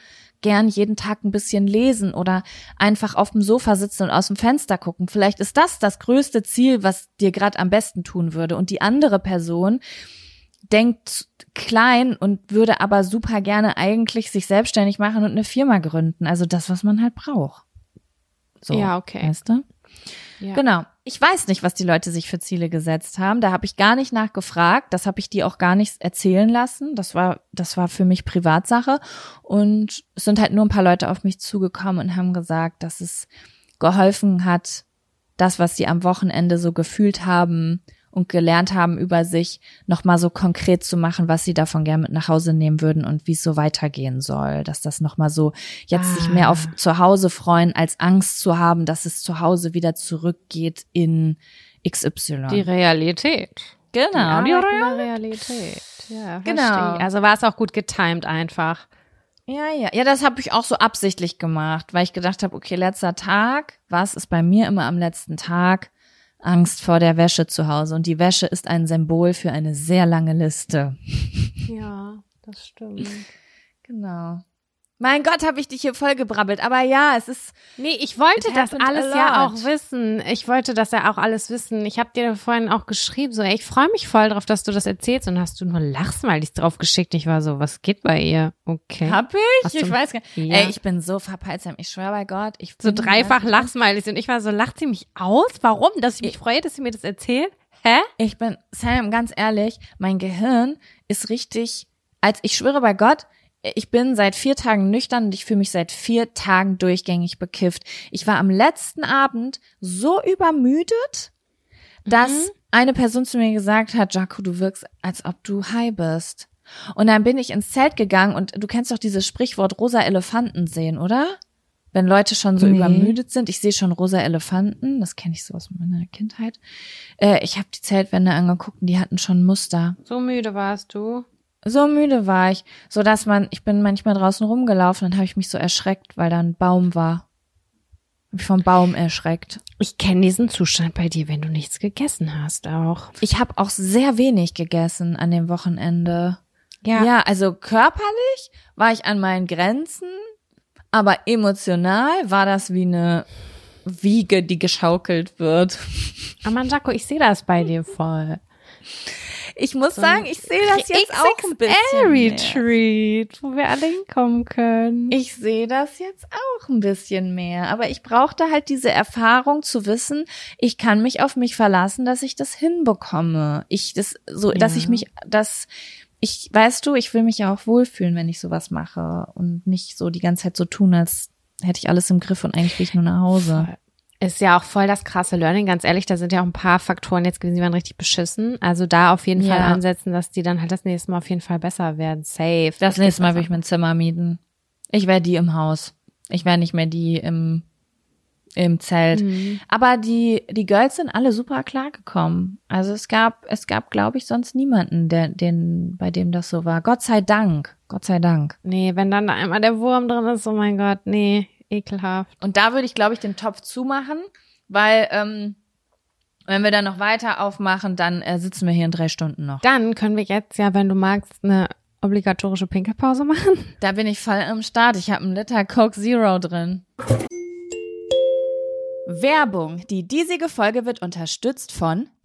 gern jeden Tag ein bisschen lesen oder einfach auf dem Sofa sitzen und aus dem Fenster gucken. Vielleicht ist das das größte Ziel, was dir gerade am besten tun würde. Und die andere Person denkt klein und würde aber super gerne eigentlich sich selbstständig machen und eine Firma gründen. Also das, was man halt braucht. So,
Ja, okay.
Weißt du?
Ja.
Genau. Ich weiß nicht, was die Leute sich für Ziele gesetzt haben. Da habe ich gar nicht nachgefragt. Das habe ich die auch gar nicht erzählen lassen. Das war, das war für mich Privatsache. Und es sind halt nur ein paar Leute auf mich zugekommen und haben gesagt, dass es geholfen hat, das, was sie am Wochenende so gefühlt haben und gelernt haben über sich, nochmal so konkret zu machen, was sie davon gerne mit nach Hause nehmen würden und wie es so weitergehen soll. Dass das nochmal so jetzt sich mehr auf zu Hause freuen, als Angst zu haben, dass es zu Hause wieder zurückgeht in XY.
Die Realität.
genau,
die
die
Arbeit in
Real-
der Realität. Ja,
Genau.
verstehe. Also war es auch gut getimed einfach.
Ja, ja. Ja, das habe ich auch so absichtlich gemacht, weil ich gedacht habe, okay, letzter Tag, was ist bei mir immer am letzten Tag? Angst vor der Wäsche zu Hause. Und die Wäsche ist ein Symbol für eine sehr lange Liste.
Ja, das stimmt.
Genau. Mein Gott, habe ich dich hier voll gebrabbelt. Aber ja, es ist.
Nee, ich wollte das alles ja auch wissen. Ich wollte das ja auch alles wissen. Ich habe dir vorhin auch geschrieben, so, ey, ich freue mich voll drauf, dass du das erzählst und hast du nur Lachsmilies drauf geschickt. Ich war so, was geht bei ihr? Okay.
Hab ich? Ich weiß gar nicht.
Ja.
Ey, ich bin so verpeilsam. Ich schwöre bei Gott. Ich
so dreifach Lachsmilies und ich war so, lacht sie mich aus? Warum? Dass ich mich freue, dass sie mir das erzählt? Hä?
Ich bin, Sam, ganz ehrlich, mein Gehirn ist richtig, als ich schwöre bei Gott, ich bin seit vier Tagen nüchtern und ich fühle mich seit vier Tagen durchgängig bekifft. Ich war am letzten Abend so übermüdet, dass eine Person zu mir gesagt hat, Jaco, du wirkst, als ob du high bist. Und dann bin ich ins Zelt gegangen und du kennst doch dieses Sprichwort rosa Elefanten sehen, oder? Wenn Leute schon so
Nee.
übermüdet sind, ich sehe schon rosa Elefanten, das kenne ich so aus meiner Kindheit. Äh, ich habe die Zeltwände angeguckt und die hatten schon Muster.
So müde warst du.
So müde war ich, so dass man, ich bin manchmal draußen rumgelaufen, dann habe ich mich so erschreckt, weil da ein Baum war. Hab mich vom Baum erschreckt.
Ich kenne diesen Zustand bei dir, wenn du nichts gegessen hast auch.
Ich habe auch sehr wenig gegessen an dem Wochenende. Ja, also körperlich war ich an meinen Grenzen, aber emotional war das wie eine Wiege, die geschaukelt wird.
Aber Jaco, ich sehe das bei dir voll.
Ich muss sagen, ich sehe das jetzt auch ein bisschen. mehr.
Retreat, wo wir alle hinkommen können.
Ich sehe das jetzt auch ein bisschen mehr, aber ich brauchte halt diese Erfahrung zu wissen, ich kann mich auf mich verlassen, dass ich das hinbekomme. Ich das so, dass
Ja.
ich mich, dass ich, weißt du, ich will mich ja auch wohlfühlen, wenn ich sowas mache und nicht so die ganze Zeit so tun, als hätte ich alles im Griff und eigentlich will ich nur nach Hause.
Ist ja auch voll das krasse Learning, ganz ehrlich, da sind ja auch ein paar Faktoren jetzt gewesen, die waren richtig beschissen. Also da auf jeden Fall
Ja.
ansetzen, dass die dann halt das nächste Mal auf jeden Fall besser werden. Safe.
Das nächste Mal will ich mein Zimmer mieten. Ich wäre die im Haus. Ich wäre nicht mehr die im im Zelt.
Mhm.
Aber die die Girls sind alle super klargekommen. Also es gab es gab glaube ich sonst niemanden, der den bei dem das so war. Gott sei Dank. Gott sei Dank.
Nee, wenn dann da einmal der Wurm drin ist, oh mein Gott, nee, ekelhaft.
Und da würde ich glaube ich den Topf zumachen, weil ähm, wenn wir dann noch weiter aufmachen, dann äh, sitzen wir hier in drei Stunden noch.
Dann können wir jetzt ja, wenn du magst, eine obligatorische Pinkelpause machen.
Da bin ich voll am Start. Ich habe einen Liter Coke Zero drin. Werbung. Die diesige Folge wird unterstützt von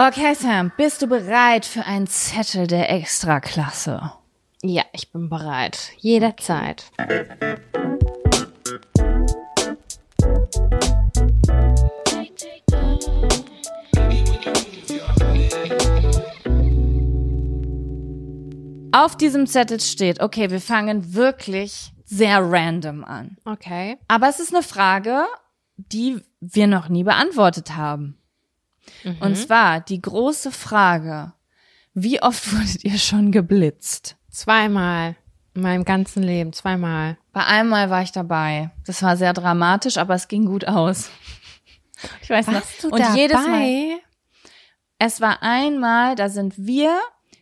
Okay, Sam, bist du bereit für einen Zettel der Extraklasse?
Ja, ich bin bereit. Jederzeit.
Auf diesem Zettel steht, okay, wir fangen wirklich sehr random an.
Okay.
Aber es ist eine Frage, die wir noch nie beantwortet haben. Und zwar die große Frage, wie oft wurdet ihr schon geblitzt?
Zweimal. In meinem ganzen Leben. Zweimal.
Bei einmal war ich dabei. Das war sehr dramatisch, aber es ging gut aus. Ich weiß
Warst du
noch. Und jedes Mal.
dabei?
Es war einmal, da sind wir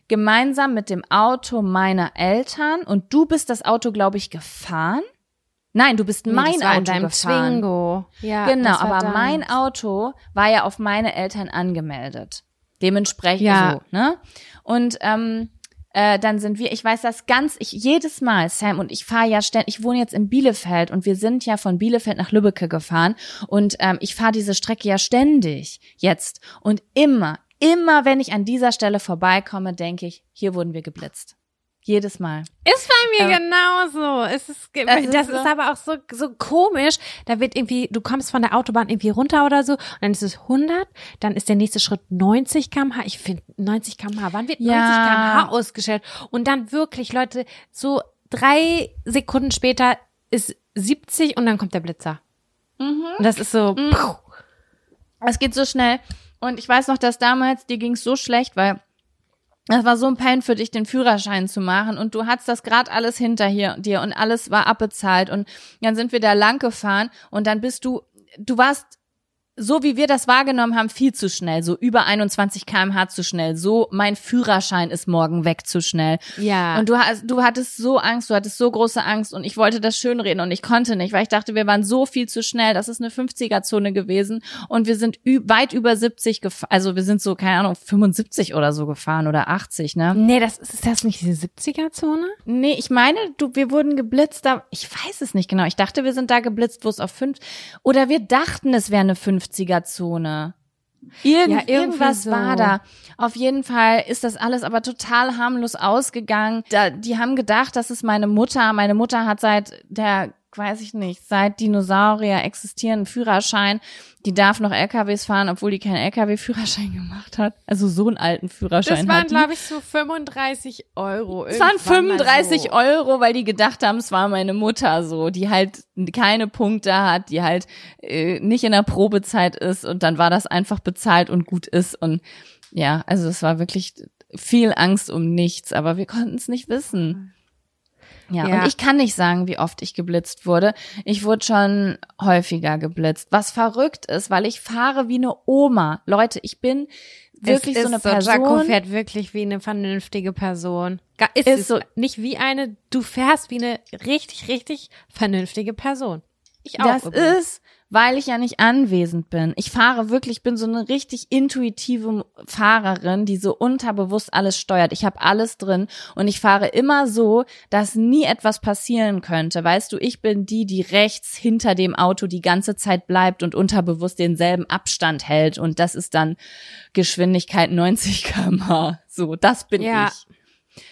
gemeinsam mit dem Auto meiner Eltern und du bist das Auto, glaube ich, gefahren. Nein, du bist
Nee,
mein Auto
in deinem
gefahren.
Zwingo. Ja,
genau, aber
deins.
mein Auto war ja auf meine Eltern angemeldet. Dementsprechend
Ja.
so, ne? Und ähm, äh, dann sind wir, ich weiß das ganz, ich jedes Mal, Sam und ich fahre ja ständig, ich wohne jetzt in Bielefeld und wir sind ja von Bielefeld nach Lübbecke gefahren und ähm, ich fahre diese Strecke ja ständig jetzt und immer, immer wenn ich an dieser Stelle vorbeikomme, denke ich, hier wurden wir geblitzt. Jedes Mal.
Ist bei mir
Aber-
genauso. Es ist,
Das ist
das
so-
ist aber auch so, so komisch. Da wird irgendwie, du kommst von der Autobahn irgendwie runter oder so, und dann ist es 100, dann ist der nächste Schritt 90 km/h. Ich finde 90 km/h. Wann wird 90
Ja.
km/h ausgestellt? Und dann wirklich, Leute, so drei Sekunden später ist 70 und dann kommt der Blitzer.
Mhm.
Und das ist so, puh.
Es geht so schnell. Und ich weiß noch, dass damals dir ging's so schlecht, weil das war so ein Pain für dich, den Führerschein zu machen. Und du hattest das gerade alles hinter hier, dir und alles war abbezahlt. Und dann sind wir da lang gefahren und dann bist du, du warst so wie wir das wahrgenommen haben, viel zu schnell, so über 21 kmh zu schnell, so mein Führerschein ist morgen weg zu schnell.
ja.
Und du hast, du hattest so Angst, du hattest so große Angst und ich wollte das schönreden und ich konnte nicht, weil ich dachte, wir waren so viel zu schnell. Das ist eine 50er-Zone gewesen und wir sind weit über 70 gefahren, also wir sind so, keine Ahnung, 75 oder so gefahren oder 80, ne?
nee, das ist das nicht die 70er-Zone?
Nee, ich meine, du, wir wurden geblitzt, da, ich weiß es nicht genau. Ich dachte, wir sind da geblitzt, wo es auf fünf, oder wir dachten, es wäre eine 50er-Zone. Irgend,
Ja,
irgendwas
so.
war da. Auf jeden Fall ist das alles aber total harmlos ausgegangen. Da, die haben gedacht, das ist meine Mutter. Meine Mutter hat seit der, weiß ich nicht, seit Dinosaurier existierenden Führerschein. Die darf noch LKWs fahren, obwohl die keinen LKW-Führerschein gemacht hat. Also so einen alten Führerschein
Das waren, glaube ich, so 35 Euro.
Es waren
Irgendwann mal
35
so.
Euro, weil die gedacht haben, es war meine Mutter so, die halt keine Punkte hat, die halt äh, nicht in der Probezeit ist und dann war das einfach bezahlt und gut ist und ja, also es war wirklich viel Angst um nichts, aber wir konnten es nicht wissen. Ja,
Ja.
und ich kann nicht sagen, wie oft ich geblitzt wurde. Ich wurde schon häufiger geblitzt, was verrückt ist, weil ich fahre wie eine Oma. Leute, ich bin wirklich so eine
ist
Person.
Jaco fährt wirklich wie eine vernünftige Person. Ist,
Ist so-
nicht wie eine, du fährst wie eine richtig, richtig vernünftige Person. Ich auch.
Das
übrigens.
ist, weil ich ja nicht anwesend bin. Ich fahre wirklich, ich bin so eine richtig intuitive Fahrerin, die so unterbewusst alles steuert. Ich habe alles drin und ich fahre immer so, dass nie etwas passieren könnte. Weißt du, ich bin die, die rechts hinter dem Auto die ganze Zeit bleibt und unterbewusst denselben Abstand hält und das ist dann Geschwindigkeit 90 km/h. So, das bin
Ja.
ich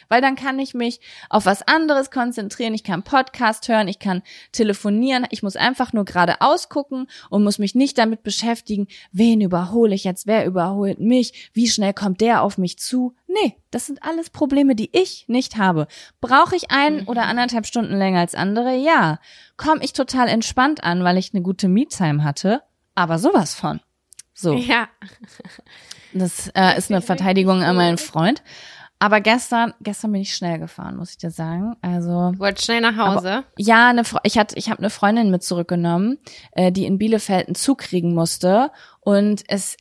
weil dann kann ich mich auf was anderes konzentrieren. Ich kann Podcast hören, ich kann telefonieren. Ich muss einfach nur geradeaus gucken und muss mich nicht damit beschäftigen, wen überhole ich jetzt, wer überholt mich, wie schnell kommt der auf mich zu. Nee, das sind alles Probleme, die ich nicht habe. Brauche ich ein oder anderthalb Stunden länger als andere? Ja. Komme ich total entspannt an, weil ich eine gute Me-Time hatte? Aber sowas von. So.
Ja.
Das äh, ist eine Verteidigung an meinen Freund. Aber gestern, gestern bin ich schnell gefahren, muss ich dir sagen. Also
Wollt schnell nach Hause.
ja, eine, ich hatte, ich habe eine Freundin mit zurückgenommen, äh, die in Bielefeld einen Zug kriegen musste und es,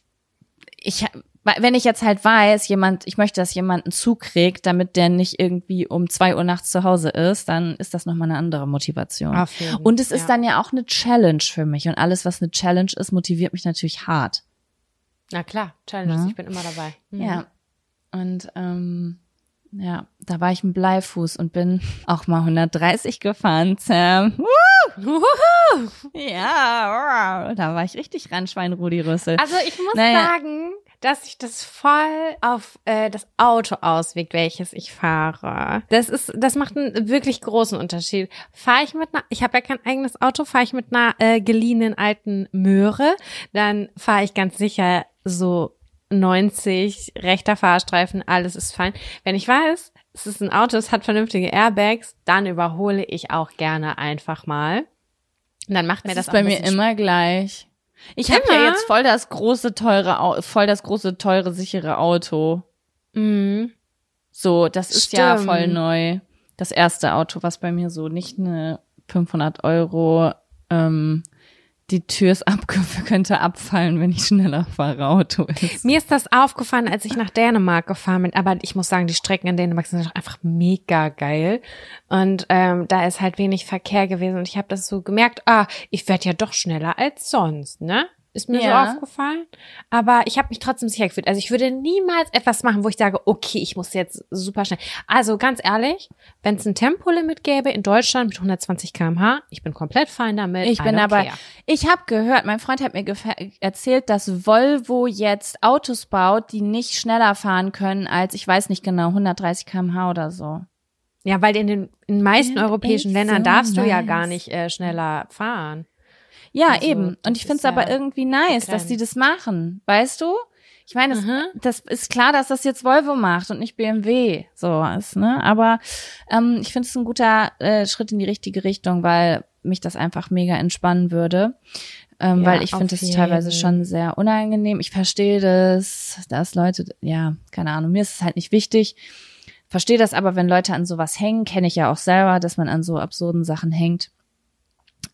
ich, wenn ich jetzt halt weiß, jemand, ich möchte, dass jemand einen Zug kriegt, damit der nicht irgendwie um zwei Uhr nachts zu Hause ist, dann ist das nochmal eine andere Motivation.
Jeden,
und es ist
ja.
dann ja auch eine Challenge für mich und alles, was eine Challenge ist, motiviert mich natürlich hart.
Na klar, Challenges,
Ja.
ich bin immer dabei. Mhm.
Ja. Und ähm, ja, da war ich ein Bleifuß und bin auch mal 130 gefahren, Sam. Ja, wow. da war ich richtig Randschwein Rudi Rüssel.
Also ich muss
Naja.
sagen, dass sich das voll auf äh, das Auto auswirkt, welches ich fahre. Das ist, das macht einen wirklich großen Unterschied. Fahre ich mit einer, ich habe ja kein eigenes Auto, fahre ich mit einer äh, geliehenen alten Möhre, dann fahre ich ganz sicher so 90 rechter Fahrstreifen, alles ist fein. Wenn ich weiß, es ist ein Auto, es hat vernünftige Airbags, dann überhole ich auch gerne einfach mal. Und dann macht mir
das
das,
ist bei mir immer gleich. Ich habe ja jetzt voll das große teure, voll das große teure sichere Auto.
Mhm.
So, das ist ja
Stimmt.
voll neu. Das erste Auto, was bei mir so nicht eine 500 Euro, ähm, die Tür ist abge könnte abfallen, wenn ich schneller fahre, Auto ist.
Mir ist das aufgefallen, als ich nach Dänemark gefahren bin. Aber ich muss sagen, die Strecken in Dänemark sind einfach mega geil. Und ähm, da ist halt wenig Verkehr gewesen. Und ich habe das so gemerkt, ah, ich werde ja doch schneller als sonst, ne? Ist mir
Ja.
so aufgefallen. Aber ich habe mich trotzdem sicher gefühlt. Also ich würde niemals etwas machen, wo ich sage, okay, ich muss jetzt super schnell. Also ganz ehrlich, wenn es ein Tempolimit gäbe in Deutschland mit 120 km/h, ich bin komplett fein damit.
Ich bin aber,
care.
ich habe gehört, mein Freund hat mir erzählt, dass Volvo jetzt Autos baut, die nicht schneller fahren können als, ich weiß nicht genau, 130 km/h oder so.
Ja, weil in den in meisten
Ja,
europäischen Ländern
so
darfst du ja
nice.
gar nicht äh, schneller fahren.
Ja,
Also,
eben.
das
Und ich finde es aber irgendwie nice, dass die das machen. Weißt du? Ich meine, das,
Mhm.
das ist klar, dass das jetzt Volvo macht und nicht BMW so ist, ne? Aber ähm, ich finde es ein guter äh, Schritt in die richtige Richtung, weil mich das einfach mega entspannen würde. Ähm,
Ja,
weil ich finde es
jeden.
teilweise schon sehr unangenehm. Ich verstehe das, dass Leute, ja, keine Ahnung, mir ist es halt nicht wichtig. Verstehe das aber, wenn Leute an sowas hängen, kenne ich ja auch selber, dass man an so absurden Sachen hängt.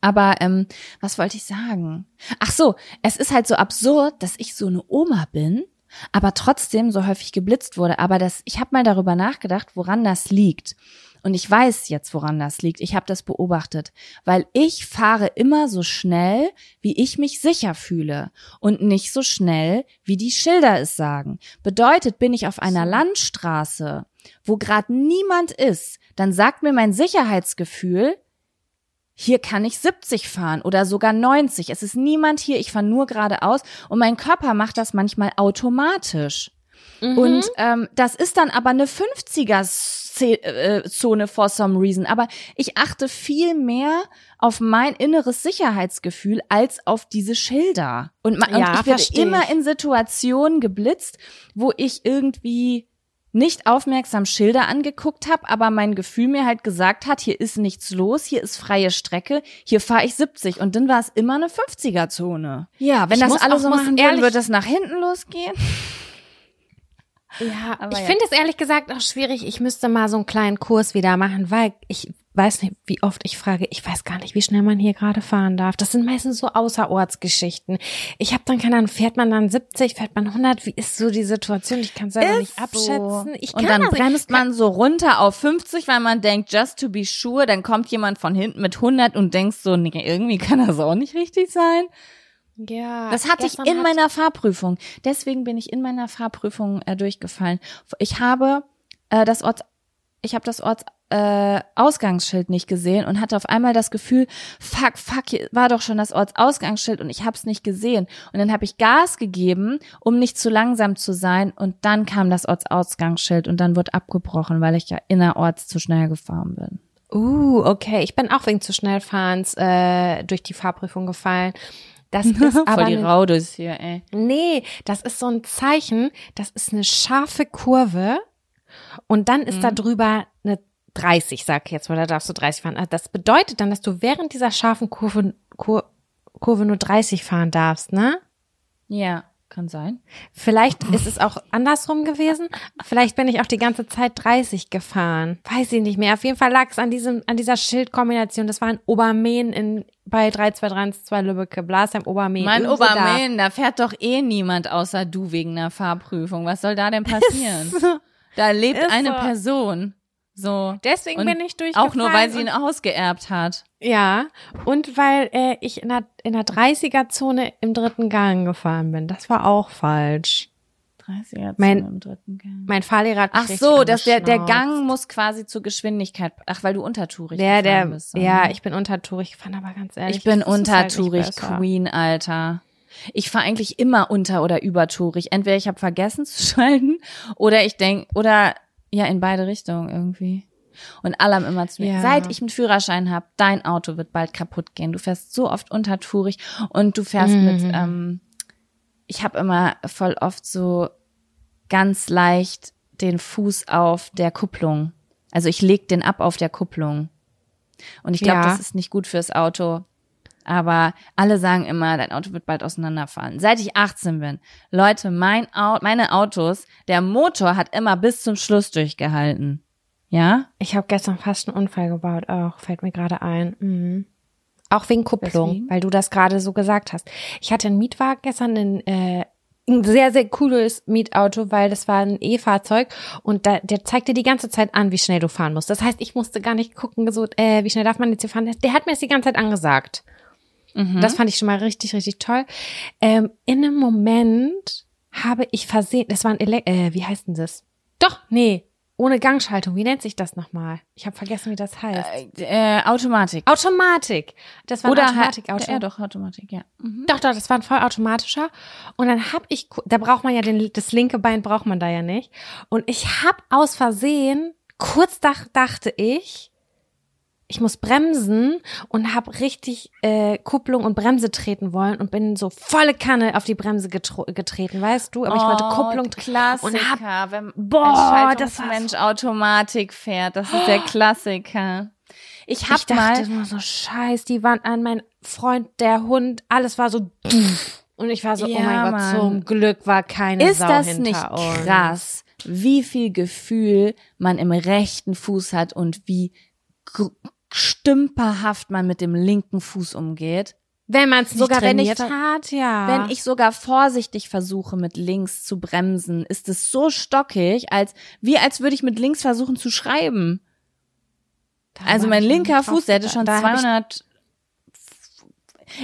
Aber ähm, was wollte ich sagen? Ach so, es ist halt so absurd, dass ich so eine Oma bin, aber trotzdem so häufig geblitzt wurde. Aber das, ich habe mal darüber nachgedacht, woran das liegt. Und ich weiß jetzt, woran das liegt. Ich habe das beobachtet, weil ich fahre immer so schnell, wie ich mich sicher fühle und nicht so schnell, wie die Schilder es sagen. Bedeutet, bin ich auf einer Landstraße, wo gerade niemand ist, dann sagt mir mein Sicherheitsgefühl, hier kann ich 70 fahren oder sogar 90. Es ist niemand hier, ich fahre nur geradeaus und mein Körper macht das manchmal automatisch.
Mhm.
Und ähm, das ist dann aber eine 50er-Zone for some reason. Aber ich achte viel mehr auf mein inneres Sicherheitsgefühl als auf diese Schilder. Und, ma-
Ja,
und ich werde immer in Situationen geblitzt, wo ich irgendwie nicht aufmerksam Schilder angeguckt habe, aber mein Gefühl mir halt gesagt hat, hier ist nichts los, hier ist freie Strecke, hier fahre ich 70 und dann war es immer eine 50er-Zone. Ja, wenn
Ich
das
muss
alle
auch-
so machen
ehrlich-
würde es nach hinten losgehen.
Ja,
Aber
ich
ja.
finde es ehrlich gesagt auch schwierig. Ich müsste mal so einen kleinen Kurs wieder machen, weil ich weiß nicht, wie oft ich frage, ich weiß gar nicht, wie schnell man hier gerade fahren darf. Das sind meistens so Außerortsgeschichten. Ich habe dann keine Ahnung, fährt man dann 70, fährt man 100? Wie ist so die Situation? Ich kann selber nicht abschätzen. Ich kann
und dann
nicht.
bremst man so runter auf 50, weil man denkt, just to be sure, dann kommt jemand von hinten mit 100 und denkst so, nee, irgendwie kann das auch nicht richtig sein.
Ja,
Das hatte ich in
hat-
meiner Fahrprüfung. Deswegen bin ich in meiner Fahrprüfung äh, durchgefallen. Ich habe äh, das Orts, ich habe das Orts äh, Ausgangsschild nicht gesehen und hatte auf einmal das Gefühl, fuck, fuck, hier war doch schon das Ortsausgangsschild und ich habe es nicht gesehen. Und dann habe ich Gas gegeben, um nicht zu langsam zu sein und dann kam das Ortsausgangsschild und dann wurde abgebrochen, weil ich ja innerorts zu schnell gefahren bin.
Uh, okay. Ich bin auch wegen zu Schnellfahrens äh, durch die Fahrprüfung gefallen. Das ist aber
Voll die
eine
Raudes hier, ey.
Nee, das ist so ein Zeichen, das ist eine scharfe Kurve und dann ist da drüber eine 30, sag ich jetzt, oder darfst du 30 fahren. Also Das bedeutet dann, dass du während dieser scharfen Kurve, Kur, Kurve nur 30 fahren darfst, ne?
Ja, kann sein.
Vielleicht ist es auch andersrum gewesen. Vielleicht bin ich auch die ganze Zeit 30 gefahren. Weiß ich nicht mehr. Auf jeden Fall lag es an diesem, an dieser Schildkombination. Das war in Obermehn in, bei 3232 Lübbecke, Blasheim, Obermehn.
Mein
Irgendwo da.
Da. fährt doch eh niemand außer du wegen einer Fahrprüfung. Was soll da denn passieren? Da lebt
Ist
eine
so.
Person. So.
Deswegen
Und
bin ich durchgefallen.
Auch nur, weil sie ihn ausgeerbt hat.
Ja, und weil äh, ich in der, in der 30er-Zone im dritten Gang gefahren bin. Das war auch falsch.
30er
Mein-
im dritten Gang.
Mein Fahrlehrer hat
Ach so, dass der, der. Gang muss quasi zur Geschwindigkeit. Ach, weil du untertourig
Der, der,
gefahren bist.
ja,
ne?
ich bin untertourig gefahren, aber ganz ehrlich.
Ich bin
halt
untertourig
besser.
Queen, Alter. Ich fahre eigentlich immer unter- oder übertourig. Entweder ich habe vergessen zu schalten oder ich denk oder ja, in beide Richtungen irgendwie. Und alle haben immer zu mir,
Ja.
seit ich einen Führerschein habe, dein Auto wird bald kaputt gehen. Du fährst so oft untertourig und du fährst
Mhm.
mit, ähm, ich habe immer voll oft so ganz leicht den Fuß auf der Kupplung. Also ich leg den ab auf der Kupplung. Und ich glaube,
Ja.
das ist nicht gut fürs Auto. Aber alle sagen immer, dein Auto wird bald auseinanderfallen. Seit ich 18 bin, Leute, mein Au meine Autos, der Motor hat immer bis zum Schluss durchgehalten. Ja?
Ich habe gestern fast einen Unfall gebaut, auch fällt mir gerade ein. Mhm. Auch wegen Kupplung,
Weswegen?
weil du das gerade so gesagt hast. Ich hatte einen Mietwagen gestern, ein, äh, ein sehr, sehr cooles Mietauto, weil das war ein E-Fahrzeug und da, der zeigt dir die ganze Zeit an, wie schnell du fahren musst. Das heißt, ich musste gar nicht gucken, so, äh, wie schnell darf man jetzt hier fahren. Der hat mir das die ganze Zeit angesagt. Das fand ich schon mal richtig, richtig toll. Ähm, in einem Moment habe ich versehen, das war ein Ele äh, wie heißt denn das? Doch, nee, ohne Gangschaltung. Wie nennt sich das nochmal? Ich habe vergessen, wie das heißt.
Äh, Automatik.
Automatik. Das war ein
Oder
Automatikauto.
Ja, doch, Automatik, ja. Mhm.
Doch, doch, das war ein vollautomatischer. Und dann hab ich, da braucht man ja den, das linke Bein braucht man da ja nicht. Und ich hab aus Versehen kurz dach, dachte ich, ich muss bremsen und habe richtig äh, Kupplung und Bremse treten wollen und bin so volle Kanne auf die Bremse getreten, weißt du? Aber ich wollte
Oh,
Kupplung
Klassiker,
und hab,
wenn
boah, das
Mensch Automatik fährt. Das ist der Klassiker. Ich hab
ich dachte
mal,
nur so scheiß, die waren an mein Freund, der Hund, alles war so und ich war so, oh
Ja,
mein Gott,
Mann.
zum Glück war keine
ist
Sau
das
hinter
nicht
uns.
krass, wie viel Gefühl man im rechten Fuß hat und wie stümperhaft man mit dem linken Fuß umgeht?
Wenn man es nicht
Sogar wenn ich
hat, ja.
Wenn ich sogar vorsichtig versuche, mit links zu bremsen, ist es so stockig, als wie als würde ich mit links versuchen zu schreiben.
Da
Also mein linker Fuß, der hätte schon
gedacht. Da hab ich
200.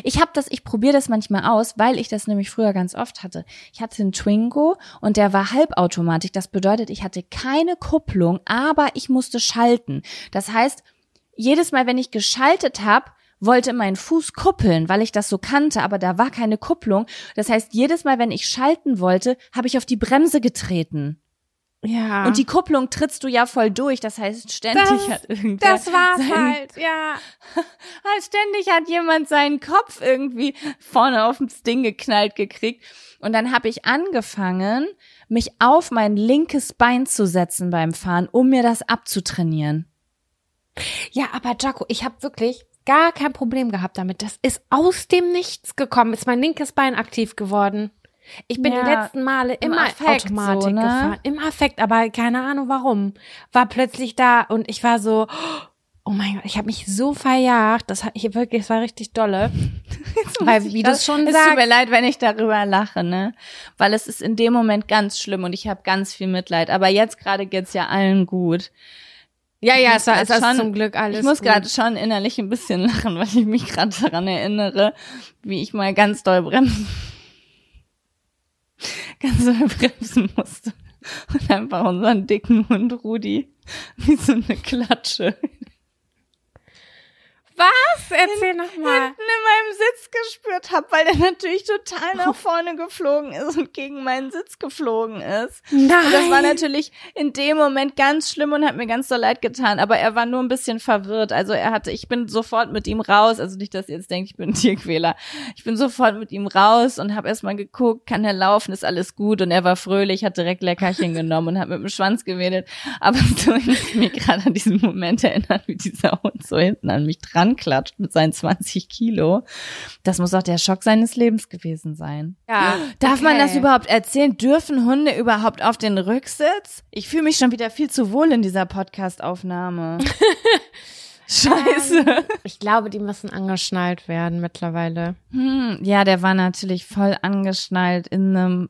Ich habe das, ich probiere das manchmal aus, weil ich das nämlich früher ganz oft hatte. Ich hatte einen Twingo und der war Halbautomatik. Das bedeutet, ich hatte keine Kupplung, aber ich musste schalten. Das heißt, jedes Mal, wenn ich geschaltet habe, wollte mein Fuß kuppeln, weil ich das so kannte, aber da war keine Kupplung. Das heißt, jedes Mal, wenn ich schalten wollte, habe ich auf die Bremse getreten.
Ja.
Und die Kupplung trittst du ja voll durch. Das heißt, ständig
Das-
hat irgendwer
das war's
seinen-
halt, ja.
halt ständig hat jemand seinen Kopf irgendwie vorne auf das Ding geknallt gekriegt. Und dann habe ich angefangen, mich auf mein linkes Bein zu setzen beim Fahren, um mir das abzutrainieren.
Ja, aber Jaco, ich habe wirklich gar kein Problem gehabt damit. Das ist aus dem Nichts gekommen. Ist mein linkes Bein aktiv geworden. Ich bin
Ja,
die letzten Male
im
immer
Affekt
Automatik
so, ne?
gefahren. Im Affekt, aber keine Ahnung warum. War plötzlich da und ich war so, oh mein Gott, ich habe mich so verjagt. Das hat ich wirklich, das war richtig dolle. Weil, wie du es schon
Es tut mir
sagst.
leid, wenn ich darüber lache, ne? Weil es ist in dem Moment ganz schlimm und ich habe ganz viel Mitleid. Aber jetzt gerade geht's ja allen gut.
Ja, ja, es war, es
schon-
zum Glück alles
Ich muss gerade schon innerlich ein bisschen lachen, weil ich mich gerade daran erinnere, wie ich mal ganz doll bremsen, ganz doll bremsen musste. Und einfach unseren dicken Hund Rudi wie so eine Klatsche
Was? Erzähl noch mal.
hinten in meinem Sitz gespürt habe, weil der natürlich total nach vorne geflogen ist und gegen meinen Sitz geflogen ist.
Nein.
Und das war natürlich in dem Moment ganz schlimm und hat mir ganz so leid getan. Aber er war nur ein bisschen verwirrt. Also er hatte, ich bin sofort mit ihm raus. Also nicht, dass ihr jetzt denkt, ich bin ein Tierquäler. Ich bin sofort mit ihm raus und habe erstmal geguckt, kann er laufen, ist alles gut. Und er war fröhlich, hat direkt Leckerchen genommen und hat mit dem Schwanz gewedelt. Aber so ich mich gerade an diesen Moment erinnern, wie dieser Hund so hinten an mich dran klatscht mit seinen 20 Kilo. Das muss auch der Schock seines Lebens gewesen sein.
Ja,
Darf man das
okay.
überhaupt erzählen? Dürfen Hunde überhaupt auf den Rücksitz? Ich fühle mich schon wieder viel zu wohl in dieser Podcast-Aufnahme. Scheiße.
Ich glaube, die müssen angeschnallt werden mittlerweile.
Hm, ja, der war natürlich voll angeschnallt in einem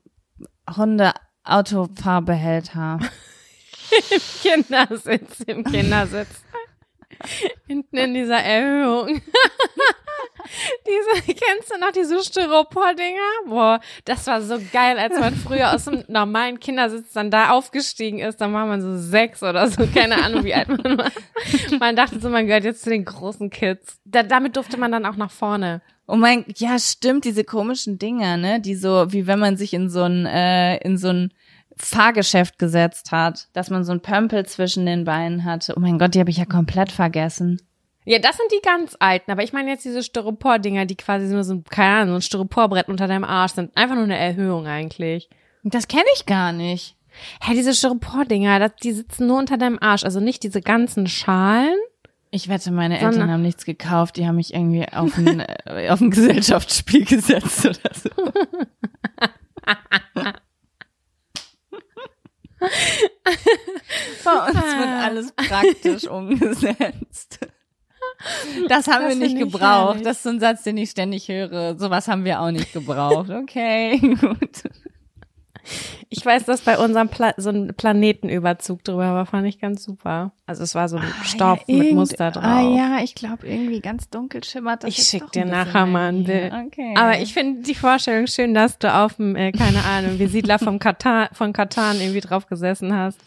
Hunde-Autofahrbehälter.
Kindersitz, im Kindersitz. Hinten in dieser Erhöhung. diese, kennst du noch diese Styropor-Dinger? Boah, das war so geil, als man früher aus dem normalen Kindersitz dann da aufgestiegen ist. Dann war man so sechs oder so, keine Ahnung, wie alt man war. Man dachte so, man gehört jetzt zu den großen Kids. Da, damit durfte man dann auch nach vorne.
Oh mein, ja, stimmt, diese komischen Dinger, ne? Die so, wie wenn man sich in so ein, äh, in so ein Fahrgeschäft gesetzt hat, dass man so ein Pömpel zwischen den Beinen hatte. Oh mein Gott, die habe ich ja komplett vergessen.
Ja, das sind die ganz alten, aber ich meine jetzt diese Styropor-Dinger, die quasi nur so, ein- keine Ahnung, so ein Styroporbrett unter deinem Arsch sind. Einfach nur eine Erhöhung eigentlich.
Das kenne ich gar nicht.
Hä, diese Styropor-Dinger, die sitzen nur unter deinem Arsch. Also nicht diese ganzen Schalen.
Ich wette, meine Eltern
Sondern-
haben nichts gekauft. Die haben mich irgendwie auf ein, äh, auf ein Gesellschaftsspiel gesetzt oder so. Bei uns wird alles praktisch umgesetzt. Das haben
Das
wir nicht gebraucht. Das ist so ein Satz, den ich ständig höre. Sowas haben wir auch nicht gebraucht. Okay, gut.
Ich weiß, dass bei unserem Pla so ein Planetenüberzug drüber war, fand ich ganz super. Also es war so ein Stoff mit
irgend-
Muster drauf.
Ah ja, ich glaube irgendwie ganz dunkel schimmert das.
Ich schick dir nachher mal ein. Bild.
Okay.
Aber ich finde die Vorstellung schön, dass du auf dem, äh, keine Ahnung, wie Siedler vom Katan, von Katan irgendwie drauf gesessen hast.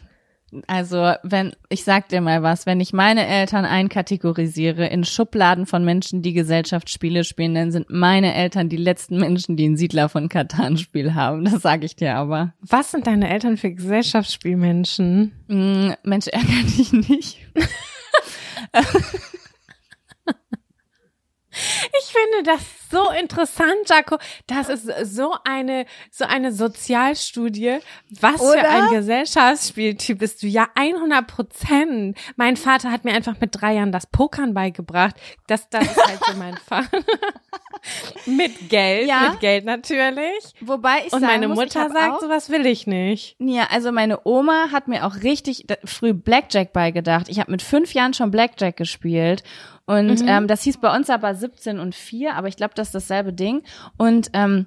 Also, wenn, ich sag dir mal was, wenn ich meine Eltern einkategorisiere in Schubladen von Menschen, die Gesellschaftsspiele spielen, dann sind meine Eltern die letzten Menschen, die ein Siedler von Katan Spiel haben. Das sage ich dir aber.
Was sind deine Eltern für Gesellschaftsspielmenschen?
Mm, Mensch, ärger dich nicht.
Ich finde das so interessant, Jaco. Das ist so eine, so eine Sozialstudie. Was
Oder?
für ein Gesellschaftsspieltyp bist du? Ja, 100 Prozent. Mein Vater hat mir einfach mit drei Jahren das Pokern beigebracht. Das, das ist halt so mein Vater. mit Geld,
Ja.
mit Geld natürlich.
Wobei ich
Und meine
muss,
Mutter sagt,
auch,
sowas will ich nicht.
Ja, also meine Oma hat mir auch richtig früh Blackjack beigedacht. Ich habe mit fünf Jahren schon Blackjack gespielt. Und ähm, das hieß bei uns aber 17 und 4, aber ich glaube, das ist dasselbe Ding. Und ähm,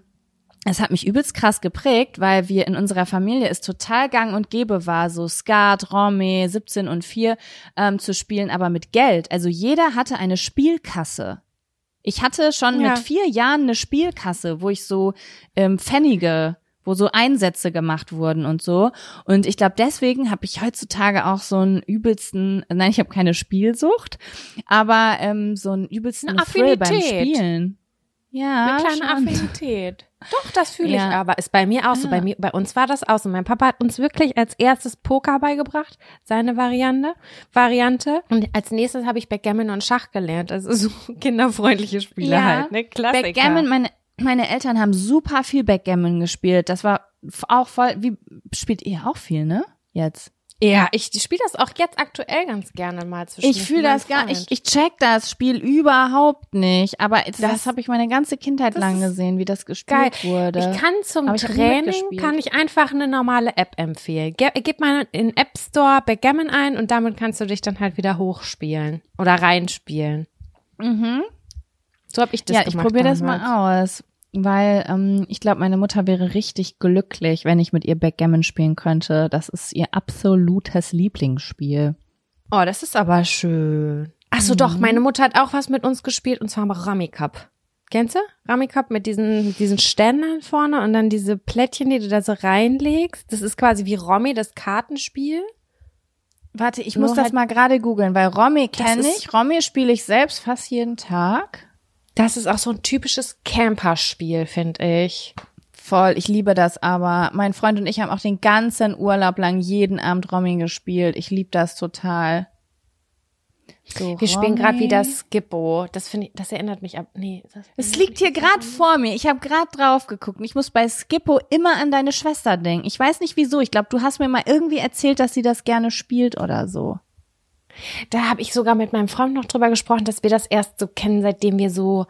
es hat mich übelst krass geprägt, weil wir in unserer Familie es total gang und gäbe war, so Skat, Romy, 17 und 4 ähm, zu spielen, aber mit Geld. Also jeder hatte eine Spielkasse. Ich hatte schon
Ja.
mit vier Jahren eine Spielkasse, wo ich so ähm, Pfennige, wo so Einsätze gemacht wurden und so. Und ich glaube, deswegen habe ich heutzutage auch so einen übelsten, nein, ich habe keine Spielsucht, aber ähm, so einen übelsten Thrill beim. Spielen. Ja,
Eine kleine
schon.
Affinität. Doch, das fühle
Ja.
ich aber. Ist bei mir auch so.
Ja.
Bei mir, bei uns war das auch so. Mein Papa hat uns wirklich als erstes Poker beigebracht, seine Variante, Variante. Und als nächstes habe ich Backgammon und Schach gelernt. Also so kinderfreundliche Spiele
Ja.
halt, ne? Klassiker.
Backgammon, meine, meine Eltern haben super viel Backgammon gespielt. Das war auch voll, wie, spielt ihr auch viel, ne? Jetzt.
Ja, ich spiele das auch jetzt aktuell ganz gerne mal zwischen
Ich fühle das gar
nicht.
ich, ich check das Spiel überhaupt nicht. Aber das,
Das-
habe ich meine ganze Kindheit lang gesehen, wie das
Geil.
gespielt wurde.
Ich kann zum
ich
Training kann ich einfach eine normale App empfehlen. Ge gib mal in App Store Backgammon ein und damit kannst du dich dann halt wieder hochspielen oder reinspielen.
mhm.
So habe ich das
Ja, ich
gemacht.
probiere das mal aus. Weil ähm, ich glaube, meine Mutter wäre richtig glücklich, wenn ich mit ihr Backgammon spielen könnte. Das ist ihr absolutes Lieblingsspiel.
Oh, das ist aber schön. Ach so, doch, meine Mutter hat auch was mit uns gespielt und zwar Rami Cup. Kennst du? Rami Cup mit diesen, mit diesen Ständern vorne und dann diese Plättchen, die du da so reinlegst. Das ist quasi wie Romy, das Kartenspiel.
Warte, ich
Nur
muss das
halt-
mal gerade googeln, weil Romy kenne ich. Romy spiele ich selbst fast jeden Tag.
Das ist auch so ein typisches Camperspiel, finde ich.
Voll, ich liebe das aber. Mein Freund und ich haben auch den ganzen Urlaub lang jeden Abend Romy gespielt. Ich liebe das total. So,
Wir spielen gerade wieder Skippo. Das finde ich, das erinnert mich ab. Nee,
Es liegt hier gerade vor mir. Ich habe gerade drauf geguckt. Ich muss bei Skippo immer an deine Schwester denken. Ich weiß nicht wieso. Ich glaube, du hast mir mal irgendwie erzählt, dass sie das gerne spielt oder so.
Da habe ich sogar mit meinem Freund noch drüber gesprochen, dass wir das erst so kennen, seitdem wir so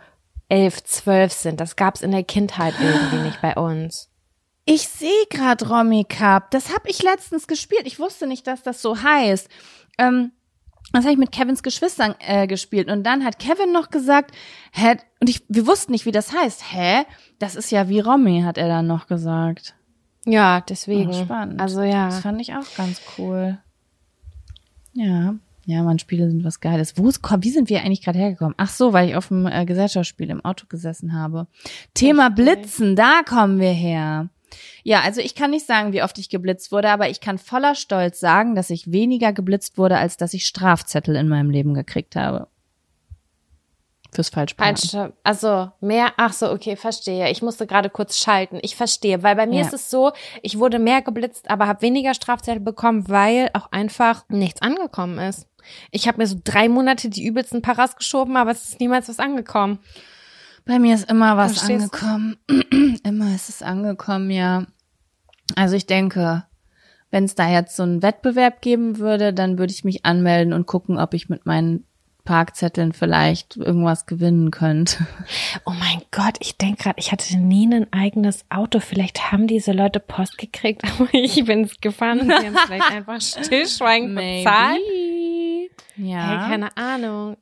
elf, zwölf sind. Das gab's in der Kindheit irgendwie nicht bei uns.
Ich sehe gerade Romy Cup. Das habe ich letztens gespielt. Ich wusste nicht, dass das so heißt. Ähm, das habe ich mit Kevins Geschwistern äh, gespielt. Und dann hat Kevin noch gesagt, hä, und ich, wir wussten nicht, wie das heißt. Hä? Das ist ja wie Romy, hat er dann noch gesagt.
Ja, deswegen.
Oh, spannend.
Also ja.
Das fand ich auch ganz cool. Ja. Ja, man, Spiele sind was Geiles. Wo ist, wie sind wir eigentlich gerade hergekommen? Ach so, weil ich auf dem äh, Gesellschaftsspiel im Auto gesessen habe. Thema Blitzen, da kommen wir her. Ja, also ich kann nicht sagen, wie oft ich geblitzt wurde, aber ich kann voller Stolz sagen, dass ich weniger geblitzt wurde, als dass ich Strafzettel in meinem Leben gekriegt habe. Fürs Falschparken.
Also mehr, ach so, okay, verstehe. Ich musste gerade kurz schalten. Ich verstehe, weil bei mir
Ja.
ist es so, ich wurde mehr geblitzt, aber habe weniger Strafzettel bekommen, weil auch einfach nichts angekommen ist. Ich habe mir so drei Monate die übelsten Paras geschoben, aber es ist niemals was angekommen.
Bei mir ist immer was
Verstehst du?
angekommen. immer ist es angekommen, ja. Also ich denke, wenn es da jetzt so einen Wettbewerb geben würde, dann würde ich mich anmelden und gucken, ob ich mit meinen Parkzetteln vielleicht irgendwas gewinnen könnte.
Oh mein Gott, ich denke gerade, ich hatte nie ein eigenes Auto. Vielleicht haben diese Leute Post gekriegt, aber ich bin es gefahren und sie haben vielleicht einfach stillschweigend bezahlt.
Ja.
Hey, keine Ahnung.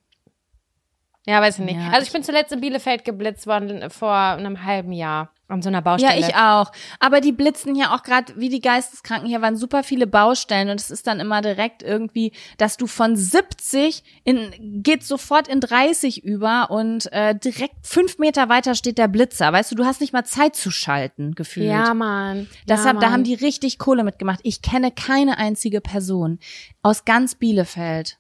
Ja, weiß ich nicht.
Ja,
also ich bin zuletzt in Bielefeld geblitzt worden vor einem halben Jahr. An so einer Baustelle.
Ja, ich auch. Aber die blitzen hier auch gerade wie die Geisteskranken. Hier waren super viele Baustellen und es ist dann immer direkt irgendwie, dass du von 70 in geht sofort in 30 über und äh, direkt fünf Meter weiter steht der Blitzer. Weißt du, du hast nicht mal Zeit zu schalten gefühlt.
Ja, Mann.
Deshalb,
ja,
da haben die richtig Kohle mitgemacht. Ich kenne keine einzige Person aus ganz Bielefeld,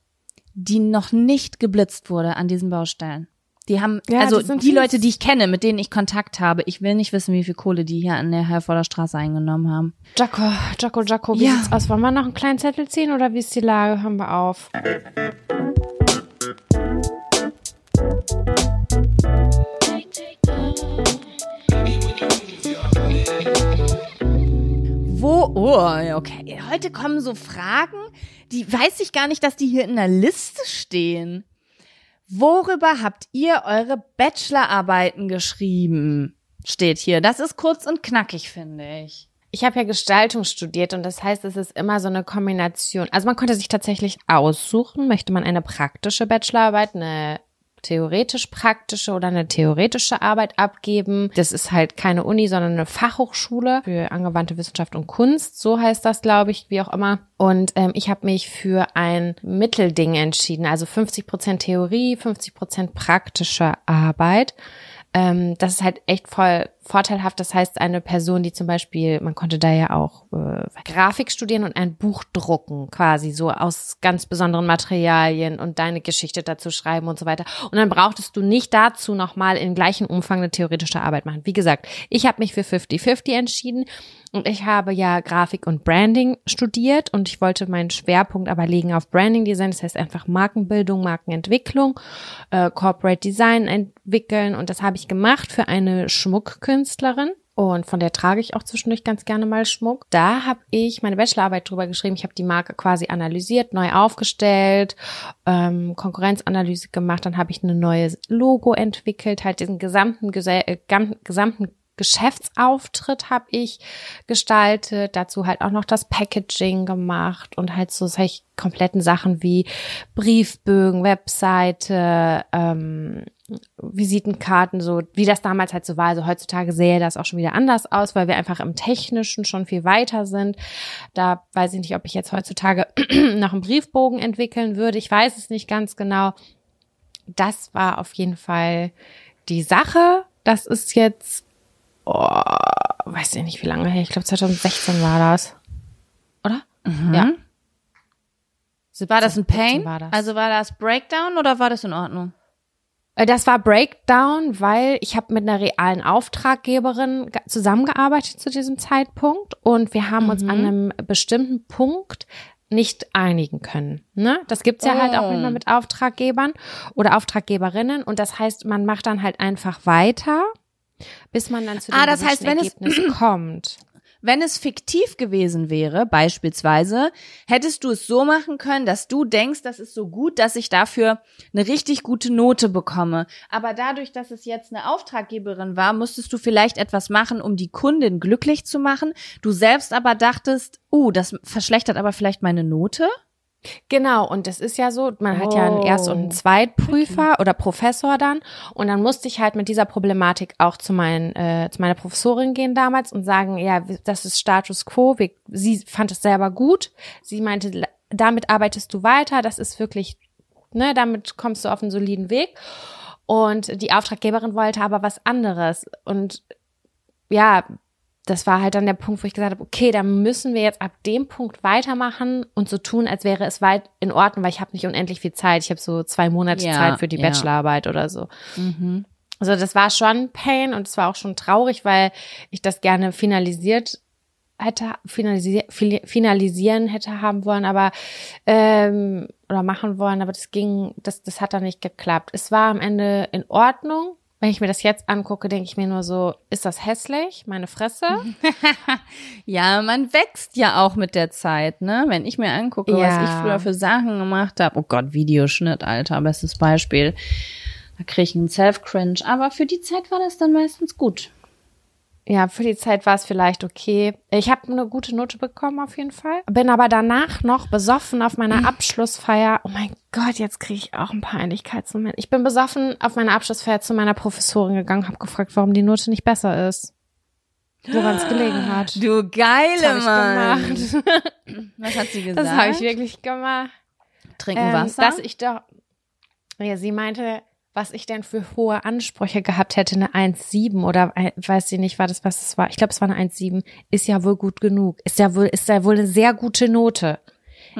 die noch nicht geblitzt wurde an diesen Baustellen. Die haben,
Ja,
also
die fies.
Leute, die ich kenne, mit denen ich Kontakt habe, ich will nicht wissen, wie viel Kohle die hier an der Herforder Straße eingenommen haben.
Jacko, Jacko, Jacko, wie
Ja.
sieht's aus? Wollen wir noch einen kleinen Zettel ziehen oder wie ist die Lage? Hören wir auf.
Wo, oh, okay. Heute kommen so Fragen, die weiß ich gar nicht, dass die hier in der Liste stehen. Worüber habt ihr eure Bachelorarbeiten geschrieben? Steht hier. Das ist kurz und knackig, finde ich.
Ich habe ja Gestaltung studiert und das heißt, es ist immer so eine Kombination. Also man konnte sich tatsächlich aussuchen, möchte man eine praktische Bachelorarbeit, eine theoretisch-praktische oder eine theoretische Arbeit abgeben. Das ist halt keine Uni, sondern eine Fachhochschule für angewandte Wissenschaft und Kunst. So heißt das, glaube ich, wie auch immer. Und ähm, ich habe mich für ein Mittelding entschieden, also 50 Prozent Theorie, 50 Prozent praktische Arbeit. Ähm, das ist halt echt voll vorteilhaft. Das heißt, eine Person, die zum Beispiel, man konnte da ja auch äh, Grafik studieren und ein Buch drucken, quasi so aus ganz besonderen Materialien und deine Geschichte dazu schreiben und so weiter. Und dann brauchtest du nicht dazu nochmal in gleichem Umfang eine theoretische Arbeit machen. Wie gesagt, ich habe mich für 50-50 entschieden und ich habe ja Grafik und Branding studiert und ich wollte meinen Schwerpunkt aber legen auf Branding Design, das heißt einfach Markenbildung, Markenentwicklung, äh, Corporate Design entwickeln und das habe ich gemacht für eine Schmuckkünstlerin. Und von der trage ich auch zwischendurch ganz gerne mal Schmuck. Da habe ich meine Bachelorarbeit drüber geschrieben. Ich habe die Marke quasi analysiert, neu aufgestellt, ähm, Konkurrenzanalyse gemacht. Dann habe ich ein neues Logo entwickelt, halt diesen gesamten, äh, gesamten Geschäftsauftritt habe ich gestaltet, dazu halt auch noch das Packaging gemacht und halt so solche kompletten Sachen wie Briefbögen, Webseite, ähm, Visitenkarten, so wie das damals halt so war. Also heutzutage sähe das auch schon wieder anders aus, weil wir einfach im Technischen schon viel weiter sind. Da weiß ich nicht, ob ich jetzt heutzutage noch einen Briefbogen entwickeln würde. Ich weiß es nicht ganz genau. Das war auf jeden Fall die Sache. Das ist jetzt, oh, weiß ich nicht, wie lange her. Ich glaube 2016 war das. Oder? Ja.
War das ein
17
Pain?
war das.
Also war das Breakdown oder war das in Ordnung?
Äh, Das war Breakdown, weil ich habe mit einer realen Auftraggeberin ge- zusammengearbeitet zu diesem Zeitpunkt und wir haben uns an einem bestimmten Punkt nicht einigen können. Ne? Das gibt's ja halt auch
Oh.
immer mit Auftraggebern oder Auftraggeberinnen und das heißt, man macht dann halt einfach weiter, bis man dann zu dem
Ah, das heißt, wenn es-
Ergebnis kommt.
Wenn es fiktiv gewesen wäre, beispielsweise, hättest du es so machen können, dass du denkst, das ist so gut, dass ich dafür eine richtig gute Note bekomme. Aber dadurch, dass es jetzt eine Auftraggeberin war, musstest du vielleicht etwas machen, um die Kundin glücklich zu machen. Du selbst aber dachtest, uh, das verschlechtert aber vielleicht meine Note.
Genau, und das ist ja so, man hat ja einen Erst- und einen Zweitprüfer oder Professor dann. Und dann musste ich halt mit dieser Problematik auch zu, meinen, äh, zu meiner Professorin gehen damals und sagen, ja, das ist Status quo. Wir, sie fand es selber gut. Sie meinte, damit arbeitest du weiter, das ist wirklich, ne, damit kommst du auf einen soliden Weg. Und die Auftraggeberin wollte aber was anderes. Und ja, das war halt dann der Punkt, wo ich gesagt habe, okay, dann müssen wir jetzt ab dem Punkt weitermachen und so tun, als wäre es weit in Ordnung, weil ich habe nicht unendlich viel Zeit. Ich habe so zwei Monate
Ja,
Zeit für die
ja.
Bachelorarbeit oder so. Also das war schon Pain und es war auch schon traurig, weil ich das gerne finalisiert hätte, finalisier, finalisieren hätte haben wollen, aber ähm, oder machen wollen, aber das ging, das, das hat dann nicht geklappt. Es war am Ende in Ordnung. Wenn ich mir das jetzt angucke, denke ich mir nur so, ist das hässlich? Meine Fresse?
Ja, man wächst ja auch mit der Zeit, ne? Wenn ich mir angucke, was
Ja.
ich früher für Sachen gemacht habe. Oh Gott, Videoschnitt, Alter, bestes Beispiel. Da kriege ich einen Self-Cringe. Aber für die Zeit war das dann meistens gut.
Ja, für die Zeit war es vielleicht okay. Ich habe eine gute Note bekommen auf jeden Fall. Bin aber danach noch besoffen auf meiner Abschlussfeier. Oh mein Gott, jetzt kriege ich auch ein Peinlichkeitsmoment. Ich bin besoffen auf meiner Abschlussfeier zu meiner Professorin gegangen, habe gefragt, warum die Note nicht besser ist. woran es gelegen hat.
Du geile Mann. Was hat sie gesagt?
Das habe ich wirklich gemacht.
Trinken
Ähm,
Wasser.
dass ich doch, ja, sie meinte, was ich denn für hohe Ansprüche gehabt hätte, eine 1,7 oder weiß sie nicht, war das, was es war. Ich glaube, es war eine 1,7. Ist ja wohl gut genug. Ist ja wohl, ist ja wohl eine sehr gute Note.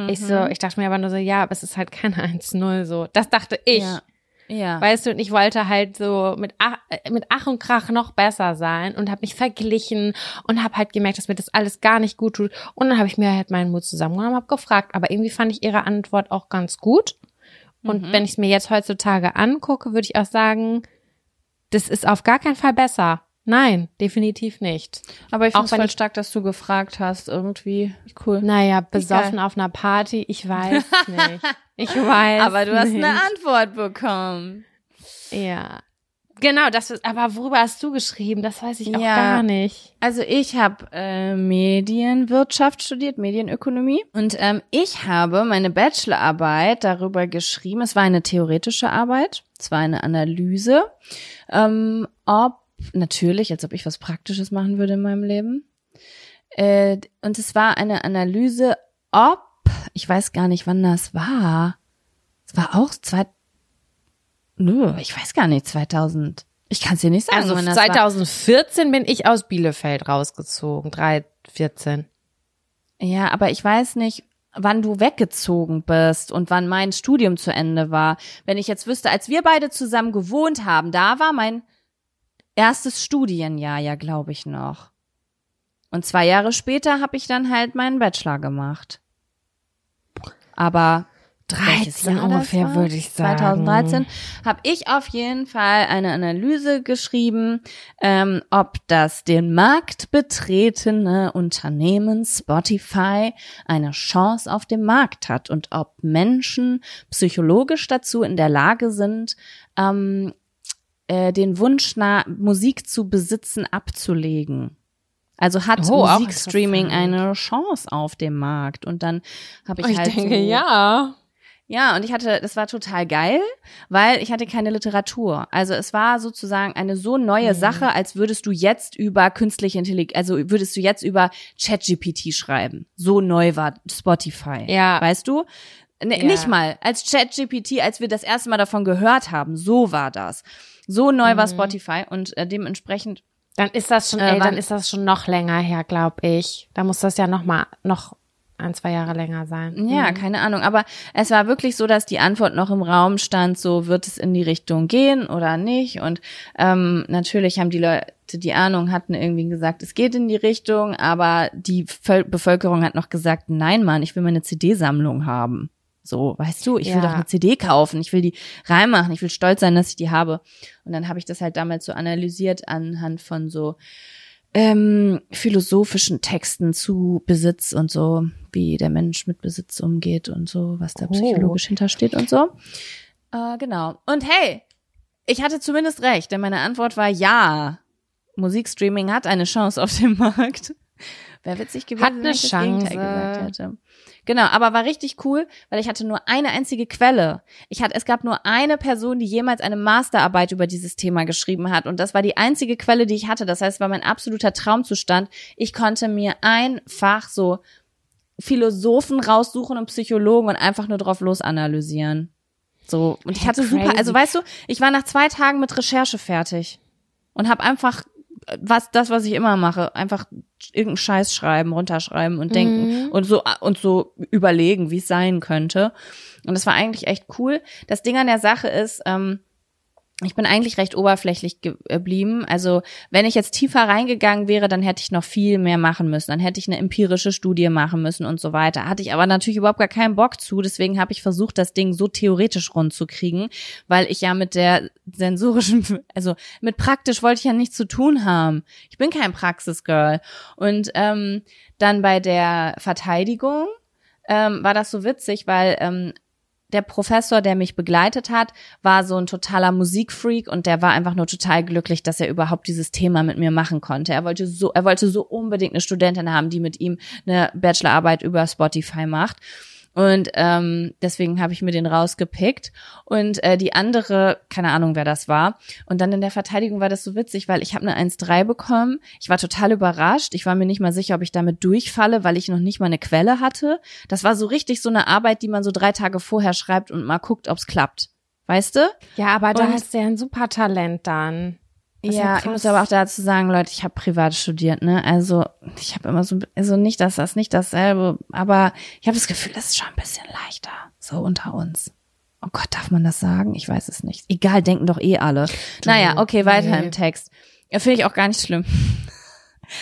Ich so,
Mhm.
ich dachte mir aber nur so, ja, aber es ist halt keine 1,0 so. Das dachte ich.
Ja. ja.
Weißt du, und ich wollte halt so mit Ach, äh, mit Ach und Krach noch besser sein und habe mich verglichen und habe halt gemerkt, dass mir das alles gar nicht gut tut. Und dann habe ich mir halt meinen Mut zusammengenommen, habe gefragt. Aber irgendwie fand ich ihre Antwort auch ganz gut. Und
Mhm.
wenn ich es mir jetzt heutzutage angucke, würde ich auch sagen, das ist auf gar keinen Fall besser. Nein, definitiv nicht.
Aber ich finde es voll
ich-
stark, dass du gefragt hast. Irgendwie cool.
Naja, besoffen auf einer Party, ich weiß nicht. Ich weiß.
Aber du hast
nicht.
eine Antwort bekommen.
Ja. Genau, das ist, aber worüber hast du geschrieben? Das weiß ich auch
Ja.
gar nicht.
Also ich habe äh, Medienwirtschaft studiert, Medienökonomie. Und ähm, ich habe meine Bachelorarbeit darüber geschrieben. Es war eine theoretische Arbeit. Es war eine Analyse, ähm, ob natürlich, als ob ich was Praktisches machen würde in meinem Leben. Äh, und es war eine Analyse, ob ich weiß gar nicht, wann das war. Es war auch zwei, nö, ich weiß gar nicht, 2000. Ich kann es dir nicht sagen.
Also
wann das war.
2014 bin ich aus Bielefeld rausgezogen, 314.
Ja, aber ich weiß nicht, wann du weggezogen bist und wann mein Studium zu Ende war. Wenn ich jetzt wüsste, als wir beide zusammen gewohnt haben, da war mein erstes Studienjahr ja, glaube ich, noch. Und zwei Jahre später habe ich dann halt meinen Bachelor gemacht. Aber
13
Jahr das
ungefähr, würde ich sagen.
2013 habe ich auf jeden Fall eine Analyse geschrieben, ähm, ob das den Markt betretene Unternehmen Spotify eine Chance auf dem Markt hat und ob Menschen psychologisch dazu in der Lage sind, ähm, äh, den Wunsch nach Musik zu besitzen abzulegen. Also hat
Oh,
Musikstreaming eine Chance auf dem Markt? Und dann habe ich,
Ich
halt
denke,
so,
ja.
Ja, und ich hatte, das war total geil, weil ich hatte keine Literatur. Also es war sozusagen eine so neue
Mhm.
Sache, als würdest du jetzt über künstliche Intelligenz, also würdest du jetzt über ChatGPT schreiben. So neu war Spotify.
Ja.
Weißt du? N
Ja.
Nicht mal als ChatGPT, als wir das erste Mal davon gehört haben. So war das. So neu
Mhm.
war Spotify und äh, dementsprechend
Dann ist das schon,
Äh,
ey, dann
wann-
ist das schon noch länger her, glaube ich. Da muss das ja noch mal, noch ein, zwei Jahre länger sein.
Ja, keine Ahnung. Aber es war wirklich so, dass die Antwort noch im Raum stand, so wird es in die Richtung gehen oder nicht. Und ähm, natürlich haben die Leute, die Ahnung hatten, irgendwie gesagt, es geht in die Richtung, aber die Völ Bevölkerung hat noch gesagt, nein, Mann, ich will meine CD-Sammlung haben. So, weißt du, ich will
Ja.
doch eine CD kaufen, ich will die reinmachen, ich will stolz sein, dass ich die habe. Und dann habe ich das halt damals so analysiert anhand von so ähm, philosophischen Texten zu Besitz und so, wie der Mensch mit Besitz umgeht und so, was da
Oh.
psychologisch hintersteht und so. Äh, genau. Und hey, ich hatte zumindest recht, denn meine Antwort war ja. Musikstreaming hat eine Chance auf dem Markt. Wäre witzig gewesen,
Hat
wenn
eine
ich das Gegenteil
Chance.
gesagt hätte. Genau, aber war richtig cool, weil ich hatte nur eine einzige Quelle. Ich hatte, es gab nur eine Person, die jemals eine Masterarbeit über dieses Thema geschrieben hat. Und das war die einzige Quelle, die ich hatte. Das heißt, es war mein absoluter Traumzustand. Ich konnte mir einfach so Philosophen raussuchen und Psychologen und einfach nur drauf losanalysieren. So. Und ich hatte super, also weißt du, ich war nach zwei Tagen mit Recherche fertig. Und habe einfach was das was ich immer mache einfach irgendeinen Scheiß schreiben runterschreiben und denken
Mhm.
und so und so überlegen wie es sein könnte und das war eigentlich echt cool das Ding an der Sache ist ähm, ich bin eigentlich recht oberflächlich geblieben. Also wenn ich jetzt tiefer reingegangen wäre, dann hätte ich noch viel mehr machen müssen. Dann hätte ich eine empirische Studie machen müssen und so weiter. Hatte ich aber natürlich überhaupt gar keinen Bock zu. Deswegen habe ich versucht, das Ding so theoretisch rund zu kriegen, weil ich ja mit der sensorischen, also mit praktisch wollte ich ja nichts zu tun haben. Ich bin kein Praxisgirl. Und ähm, dann bei der Verteidigung ähm, war das so witzig, weil ähm, der Professor, der mich begleitet hat, war so ein totaler Musikfreak und der war einfach nur total glücklich, dass er überhaupt dieses Thema mit mir machen konnte. Er wollte so, er wollte so unbedingt eine Studentin haben, die mit ihm eine Bachelorarbeit über Spotify macht. Und ähm, deswegen habe ich mir den rausgepickt. Und äh, die andere, keine Ahnung, wer das war. Und dann in der Verteidigung war das so witzig, weil ich habe eine 1-3 bekommen. Ich war total überrascht. Ich war mir nicht mal sicher, ob ich damit durchfalle, weil ich noch nicht mal eine Quelle hatte. Das war so richtig so eine Arbeit, die man so drei Tage vorher schreibt und mal guckt, ob's klappt. Weißt du?
Ja, aber da hast du ja ein super Talent dann.
Das ja, ich muss aber auch dazu sagen, Leute, ich habe privat studiert, ne? Also ich habe immer so, also nicht, dass das nicht dasselbe, aber ich habe das Gefühl, das ist schon ein bisschen leichter, so unter uns. Oh Gott, darf man das sagen? Ich weiß es nicht. Egal, denken doch eh alle. Du, naja, okay, weiter nee. im Text. Ja, finde ich auch gar nicht schlimm.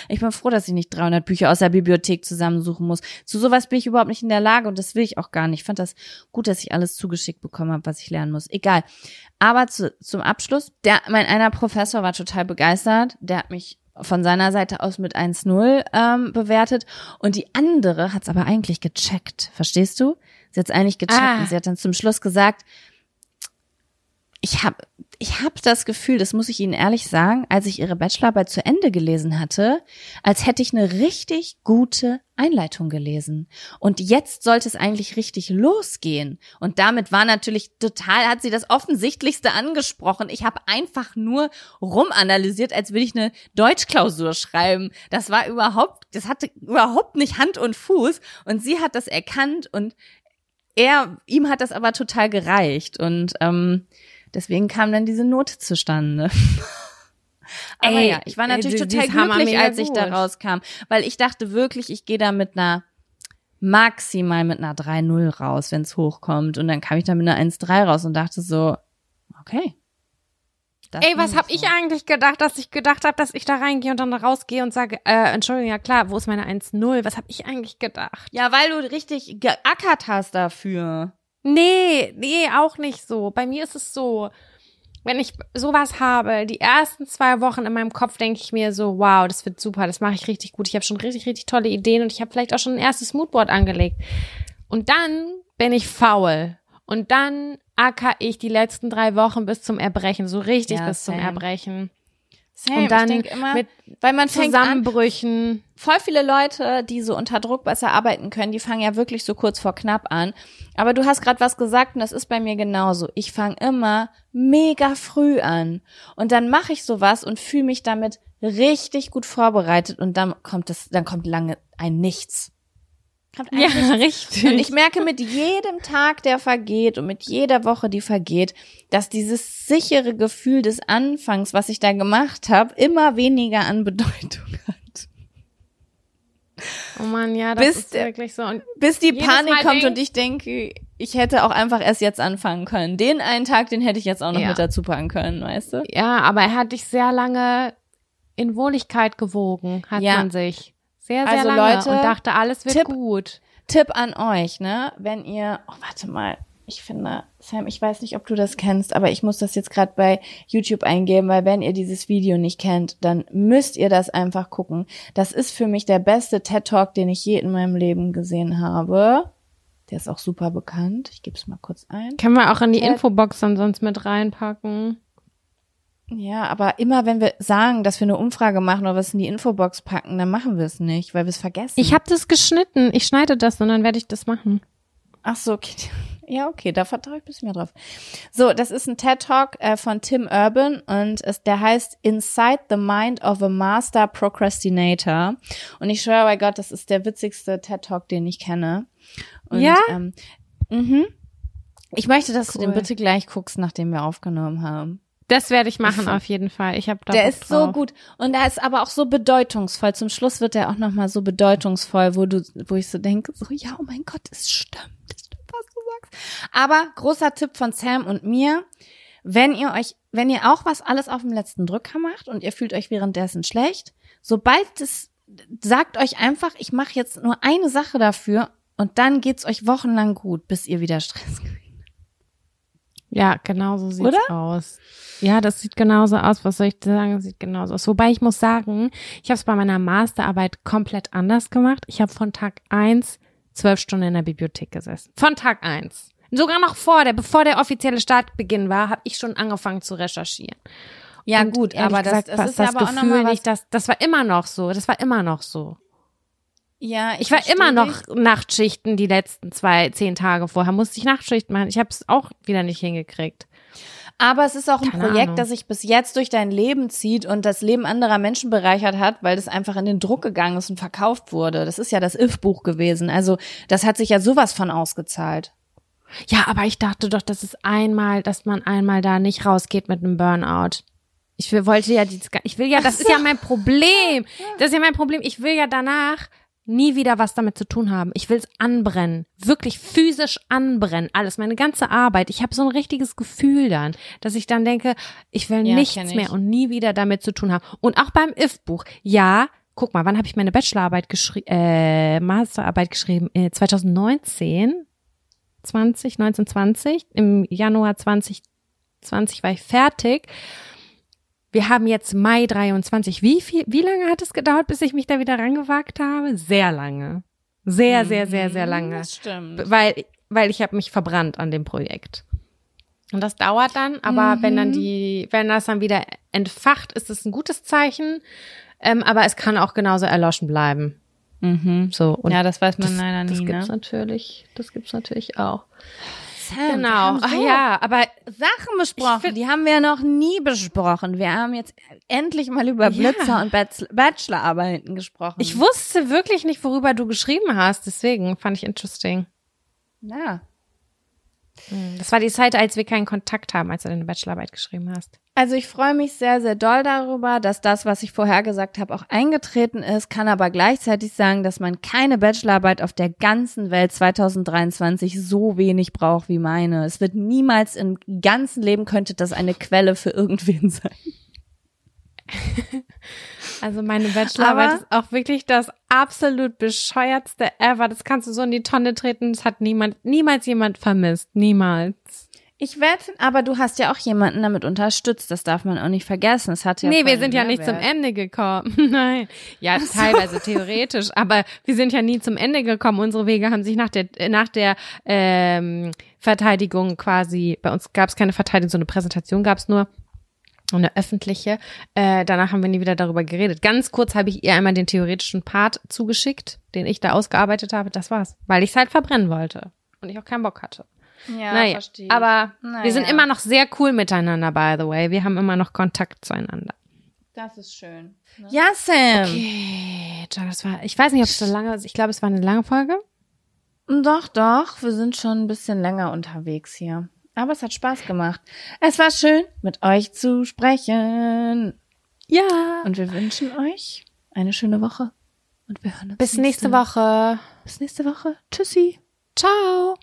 Ich bin froh, dass ich nicht 300 Bücher aus der Bibliothek zusammensuchen muss. Zu sowas bin ich überhaupt nicht in der Lage und das will ich auch gar nicht. Ich fand das gut, dass ich alles zugeschickt bekommen habe, was ich lernen muss. Egal. Aber zu, zum Abschluss, der, mein einer Professor war total begeistert. Der hat mich von seiner Seite aus mit 1-0 ähm, bewertet und die andere hat's aber eigentlich gecheckt. Verstehst du? Sie hat's eigentlich gecheckt ah. und sie hat dann zum Schluss gesagt, ich habe ich hab das Gefühl, das muss ich Ihnen ehrlich sagen, als ich Ihre Bachelorarbeit zu Ende gelesen hatte, als hätte ich eine richtig gute Einleitung gelesen. Und jetzt sollte es eigentlich richtig losgehen. Und damit war natürlich total, hat sie das Offensichtlichste angesprochen. Ich habe einfach nur rumanalysiert, als würde ich eine Deutschklausur schreiben. Das war überhaupt, das hatte überhaupt nicht Hand und Fuß. Und sie hat das erkannt und er, ihm hat das aber total gereicht. Und ähm, Deswegen kam dann diese Note zustande. Aber ey, ja, ich war natürlich ey, total glücklich, als ich da rauskam, weil ich dachte wirklich, ich gehe da mit einer maximal mit einer 3-0 raus, wenn es hochkommt. Und dann kam ich da mit einer 1-3 raus und dachte so, okay.
Ey, was habe so. ich eigentlich gedacht, dass ich gedacht habe, dass ich da reingehe und dann rausgehe und sage, äh, Entschuldigung, ja klar, wo ist meine 1-0? Was habe ich eigentlich gedacht?
Ja, weil du richtig geackert hast dafür.
Nee, nee, auch nicht so. Bei mir ist es so, wenn ich sowas habe, die ersten zwei Wochen in meinem Kopf denke ich mir so, wow, das wird super, das mache ich richtig gut. Ich habe schon richtig, richtig tolle Ideen und ich habe vielleicht auch schon ein erstes Moodboard angelegt. Und dann bin ich faul. Und dann acker ich die letzten drei Wochen bis zum Erbrechen, so richtig ja, bis same. zum Erbrechen.
Same. Und dann immer, mit
weil man Zusammenbrüchen.
An, voll viele Leute, die so unter Druck besser arbeiten können, die fangen ja wirklich so kurz vor knapp an. Aber du hast gerade was gesagt und das ist bei mir genauso. Ich fange immer mega früh an und dann mache ich sowas und fühle mich damit richtig gut vorbereitet und dann kommt es, dann kommt lange ein Nichts.
Ja, richtig.
Und ich merke mit jedem Tag, der vergeht und mit jeder Woche, die vergeht, dass dieses sichere Gefühl des Anfangs, was ich da gemacht habe, immer weniger an Bedeutung hat.
Oh man, ja, das
bis,
ist wirklich so. Und
bis die Panik Mal kommt und ich denke, ich hätte auch einfach erst jetzt anfangen können. Den einen Tag, den hätte ich jetzt auch noch ja. mit dazu packen können, weißt du?
Ja, aber er hat dich sehr lange in Wohligkeit gewogen, hat ja. man sich. Sehr, sehr also lange Leute, und dachte, alles wird
Tipp,
gut.
Tipp an euch, ne? Wenn ihr, oh, warte mal, ich finde, Sam, ich weiß nicht, ob du das kennst, aber ich muss das jetzt gerade bei YouTube eingeben, weil wenn ihr dieses Video nicht kennt, dann müsst ihr das einfach gucken. Das ist für mich der beste TED Talk, den ich je in meinem Leben gesehen habe. Der ist auch super bekannt. Ich gebe es mal kurz ein.
Können wir auch in die Infobox dann sonst mit reinpacken?
Ja, aber immer wenn wir sagen, dass wir eine Umfrage machen oder was in die Infobox packen, dann machen wir es nicht, weil wir es vergessen.
Ich habe das geschnitten. Ich schneide das und dann werde ich das machen.
Ach so, okay. Ja, okay, da vertraue ich ein bisschen mehr drauf. So, das ist ein TED Talk äh, von Tim Urban und es, der heißt Inside the Mind of a Master Procrastinator. Und ich schwöre bei Gott, das ist der witzigste TED Talk, den ich kenne. Und,
ja.
Ähm, mhm. Ich möchte, dass cool. du den bitte gleich guckst, nachdem wir aufgenommen haben.
Das werde ich machen auf jeden Fall. Ich habe da
Der ist drauf. so gut und er ist aber auch so bedeutungsvoll. Zum Schluss wird er auch noch mal so bedeutungsvoll, wo du, wo ich so denke, so ja, oh mein Gott, es stimmt, es stimmt, was du sagst. Aber großer Tipp von Sam und mir: Wenn ihr euch, wenn ihr auch was alles auf dem letzten Drücker macht und ihr fühlt euch währenddessen schlecht, sobald es sagt euch einfach, ich mache jetzt nur eine Sache dafür und dann geht's euch wochenlang gut, bis ihr wieder Stress kriegt.
Ja, genau so sieht's Oder? aus. Ja, das sieht genauso aus. Was soll ich sagen? Das sieht genauso aus. Wobei ich muss sagen, ich habe es bei meiner Masterarbeit komplett anders gemacht. Ich habe von Tag eins zwölf Stunden in der Bibliothek gesessen. Von Tag eins. Sogar noch vor der, bevor der offizielle Startbeginn war, habe ich schon angefangen zu recherchieren.
Ja, Und gut, aber
gesagt,
das,
das ist das aber Gefühl auch noch mal nicht, das, das war immer noch so. Das war immer noch so.
Ja,
Ich war immer noch Nachtschichten die letzten zwei, zehn Tage vorher. Musste ich Nachtschichten machen. Ich habe es auch wieder nicht hingekriegt.
Aber es ist auch ein
Keine
Projekt,
Ahnung.
das sich bis jetzt durch dein Leben zieht und das Leben anderer Menschen bereichert hat, weil das einfach in den Druck gegangen ist und verkauft wurde. Das ist ja das If-Buch gewesen. Also das hat sich ja sowas von ausgezahlt.
Ja, aber ich dachte doch, dass es einmal, dass man einmal da nicht rausgeht mit einem Burnout. Ich will, wollte ja, ich will ja, das ist ja mein Problem. Das ist ja mein Problem. Ich will ja danach nie wieder was damit zu tun haben. Ich will es anbrennen. Wirklich physisch anbrennen. Alles, meine ganze Arbeit. Ich habe so ein richtiges Gefühl dann, dass ich dann denke, ich will
Ja,
nichts mehr und nie wieder damit zu tun haben. Und auch beim If-Buch. Ja, guck mal, wann habe ich meine Bachelorarbeit geschrieben, äh, Masterarbeit geschrieben? Äh, 2019? 20, 19, 20. Im Januar 2020 war ich fertig. Wir haben jetzt Mai 23. Wie viel, wie lange hat es gedauert, bis ich mich da wieder rangewagt habe? Sehr lange. Sehr, sehr, sehr, sehr lange.
Mhm, Das stimmt.
Weil, weil ich habe mich verbrannt an dem Projekt. Und das dauert dann, aber wenn dann die, wenn das dann wieder entfacht, ist es ein gutes Zeichen. Ähm, aber es kann auch genauso erloschen bleiben.
Mhm.
So. Und
Ja, das weiß man
das,
leider
das
nie,
gibt's
ne?
natürlich, das gibt's natürlich auch.
Sam,
Genau. Ach
so
ja, aber
Sachen besprochen,
find-
die haben wir noch nie besprochen. Wir haben jetzt endlich mal über
Ja.
Blitzer und Bachelor- Bachelorarbeiten gesprochen.
ich wusste wirklich nicht, worüber du geschrieben hast. Deswegen fand ich interesting.
ja.
Das war die Zeit, als wir keinen Kontakt haben, als du deine Bachelorarbeit geschrieben hast.
Also ich freue mich sehr, sehr doll darüber, dass das, was ich vorher gesagt habe, auch eingetreten ist, kann aber gleichzeitig sagen, dass man keine Bachelorarbeit auf der ganzen Welt 2023 so wenig braucht wie meine. Es wird niemals im ganzen Leben könnte das eine Quelle für irgendwen sein.
Also meine Bachelorarbeit
Aber-
ist auch wirklich das absolut bescheuertste ever. Das kannst du so in die Tonne treten. Das hat niemand, niemals jemand vermisst. Niemals.
Ich wette, aber du hast ja auch jemanden damit unterstützt, das darf man auch nicht vergessen. Es hat ja
nee, wir sind ja nicht zum. Ende gekommen. Nein. Ja, teilweise theoretisch, aber wir sind ja nie zum Ende gekommen. Unsere Wege haben sich nach der, nach der ähm, Verteidigung quasi, bei uns gab es keine Verteidigung, so eine Präsentation gab es nur. Eine öffentliche. Äh, danach haben wir nie wieder darüber geredet. Ganz kurz habe ich ihr einmal den theoretischen Part zugeschickt, den ich da ausgearbeitet habe. Das war's. Weil ich es halt verbrennen wollte. Und ich auch keinen Bock hatte.
Ja,
naja,
verstehe ich.
aber
Naja.
wir sind immer noch sehr cool miteinander, by the way. Wir haben immer noch Kontakt zueinander.
Das ist schön. Ja, Sam.
Okay, das war, ich weiß nicht, ob es so lange ist. Ich glaube, es war eine lange Folge.
Doch, doch, wir sind schon ein bisschen länger unterwegs hier. Aber es hat Spaß gemacht. Es war schön, mit euch zu sprechen.
Ja.
Und wir wünschen euch eine schöne Woche. Und wir hören uns
Bis nächste Woche.
Bis nächste Woche. Tschüssi.
Ciao.